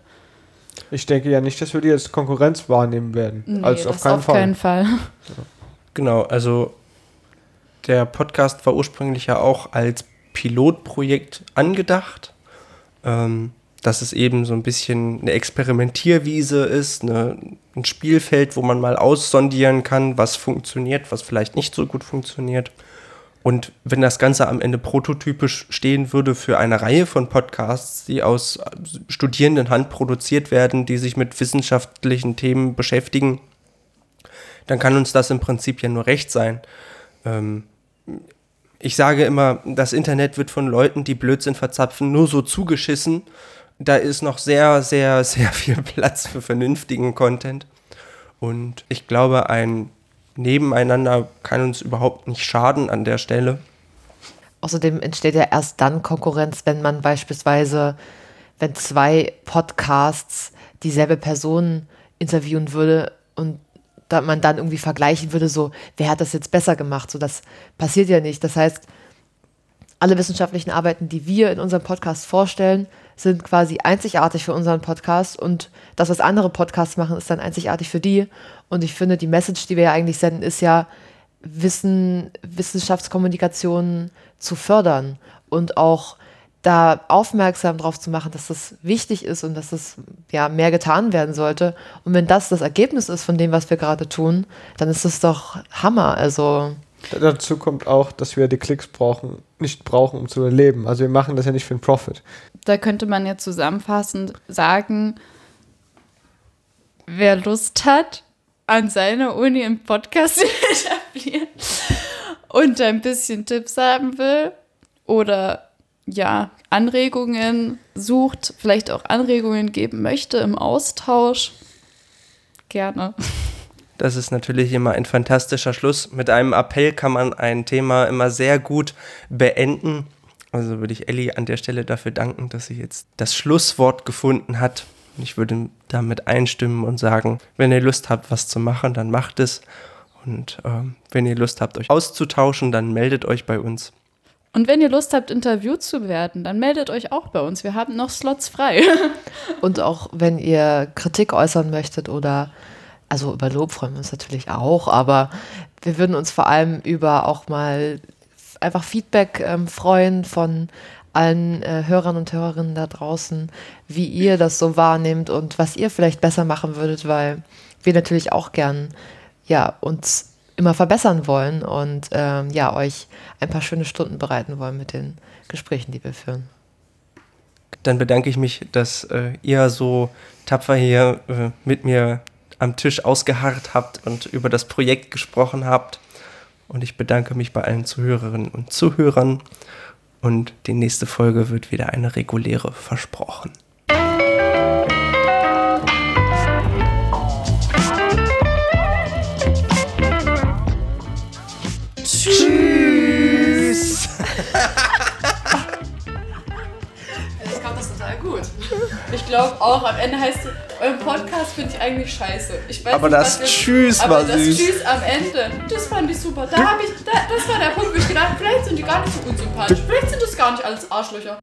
[SPEAKER 5] Ich denke ja nicht, dass wir die als Konkurrenz wahrnehmen werden.
[SPEAKER 4] Nee,
[SPEAKER 5] also auf
[SPEAKER 4] das
[SPEAKER 5] keinen
[SPEAKER 4] auf
[SPEAKER 5] Fall.
[SPEAKER 4] keinen Fall.
[SPEAKER 3] Genau, also der Podcast war ursprünglich ja auch als Pilotprojekt angedacht. Ähm, dass es eben so ein bisschen eine Experimentierwiese ist, eine, ein Spielfeld, wo man mal aussondieren kann, was funktioniert, was vielleicht nicht so gut funktioniert. Und wenn das Ganze am Ende prototypisch stehen würde für eine Reihe von Podcasts, die aus Studierendenhand produziert werden, die sich mit wissenschaftlichen Themen beschäftigen, dann kann uns das im Prinzip ja nur recht sein. Ähm, ich sage immer, das Internet wird von Leuten, die Blödsinn verzapfen, nur so zugeschissen. Da ist noch sehr, sehr, [laughs] sehr viel Platz für vernünftigen Content. Und ich glaube, ein Nebeneinander kann uns überhaupt nicht schaden an der Stelle.
[SPEAKER 2] Außerdem entsteht ja erst dann Konkurrenz, wenn man beispielsweise, wenn zwei Podcasts dieselbe Person interviewen würde und da man dann irgendwie vergleichen würde, so, wer hat das jetzt besser gemacht? So, das passiert ja nicht. Das heißt, alle wissenschaftlichen Arbeiten, die wir in unserem Podcast vorstellen, sind quasi einzigartig für unseren Podcast und das, was andere Podcasts machen, ist dann einzigartig für die. Und ich finde, die Message, die wir ja eigentlich senden, ist ja, Wissen, Wissenschaftskommunikation zu fördern und auch da aufmerksam drauf zu machen, dass das wichtig ist und dass das ja mehr getan werden sollte. Und wenn das das Ergebnis ist von dem, was wir gerade tun, dann ist das doch Hammer. Also
[SPEAKER 5] Dazu kommt auch, dass wir die Klicks brauchen, nicht brauchen, um zu überleben. Also wir machen das ja nicht für den Profit.
[SPEAKER 4] Da könnte man ja zusammenfassend sagen, wer Lust hat, an seiner Uni einen Podcast zu [laughs] etablieren und ein bisschen Tipps haben will oder ja, Anregungen sucht, vielleicht auch Anregungen geben möchte im Austausch, gerne.
[SPEAKER 3] Das ist natürlich immer ein fantastischer Schluss. Mit einem Appell kann man ein Thema immer sehr gut beenden. Also würde ich Ellie an der Stelle dafür danken, dass sie jetzt das Schlusswort gefunden hat. Ich würde damit einstimmen und sagen, wenn ihr Lust habt, was zu machen, dann macht es. Und ähm, wenn ihr Lust habt, euch auszutauschen, dann meldet euch bei uns.
[SPEAKER 4] Und wenn ihr Lust habt, interviewt zu werden, dann meldet euch auch bei uns. Wir haben noch Slots frei. [laughs]
[SPEAKER 2] Und auch wenn ihr Kritik äußern möchtet oder, also über Lob freuen wir uns natürlich auch, aber wir würden uns vor allem über auch mal einfach Feedback ähm, freuen von allen äh, Hörern und Hörerinnen da draußen, wie ihr das so wahrnehmt und was ihr vielleicht besser machen würdet, weil wir natürlich auch gern ja, uns immer verbessern wollen und ähm, ja, euch ein paar schöne Stunden bereiten wollen mit den Gesprächen, die wir führen.
[SPEAKER 3] Dann bedanke ich mich, dass äh, ihr so tapfer hier äh, mit mir am Tisch ausgeharrt habt und über das Projekt gesprochen habt. Und ich bedanke mich bei allen Zuhörerinnen und Zuhörern. Und die nächste Folge wird wieder eine reguläre versprochen.
[SPEAKER 4] Ich glaube auch, am Ende heißt es, euer Podcast finde ich eigentlich scheiße. Ich weiß
[SPEAKER 3] Aber
[SPEAKER 4] nicht,
[SPEAKER 3] das Tschüss
[SPEAKER 4] aber
[SPEAKER 3] war
[SPEAKER 4] das
[SPEAKER 3] süß.
[SPEAKER 4] Tschüss am Ende, das fand ich super. Da habe ich, da, das war der Punkt, wo ich gedacht, vielleicht sind die gar nicht so unsympathisch. Vielleicht sind das gar nicht alles Arschlöcher.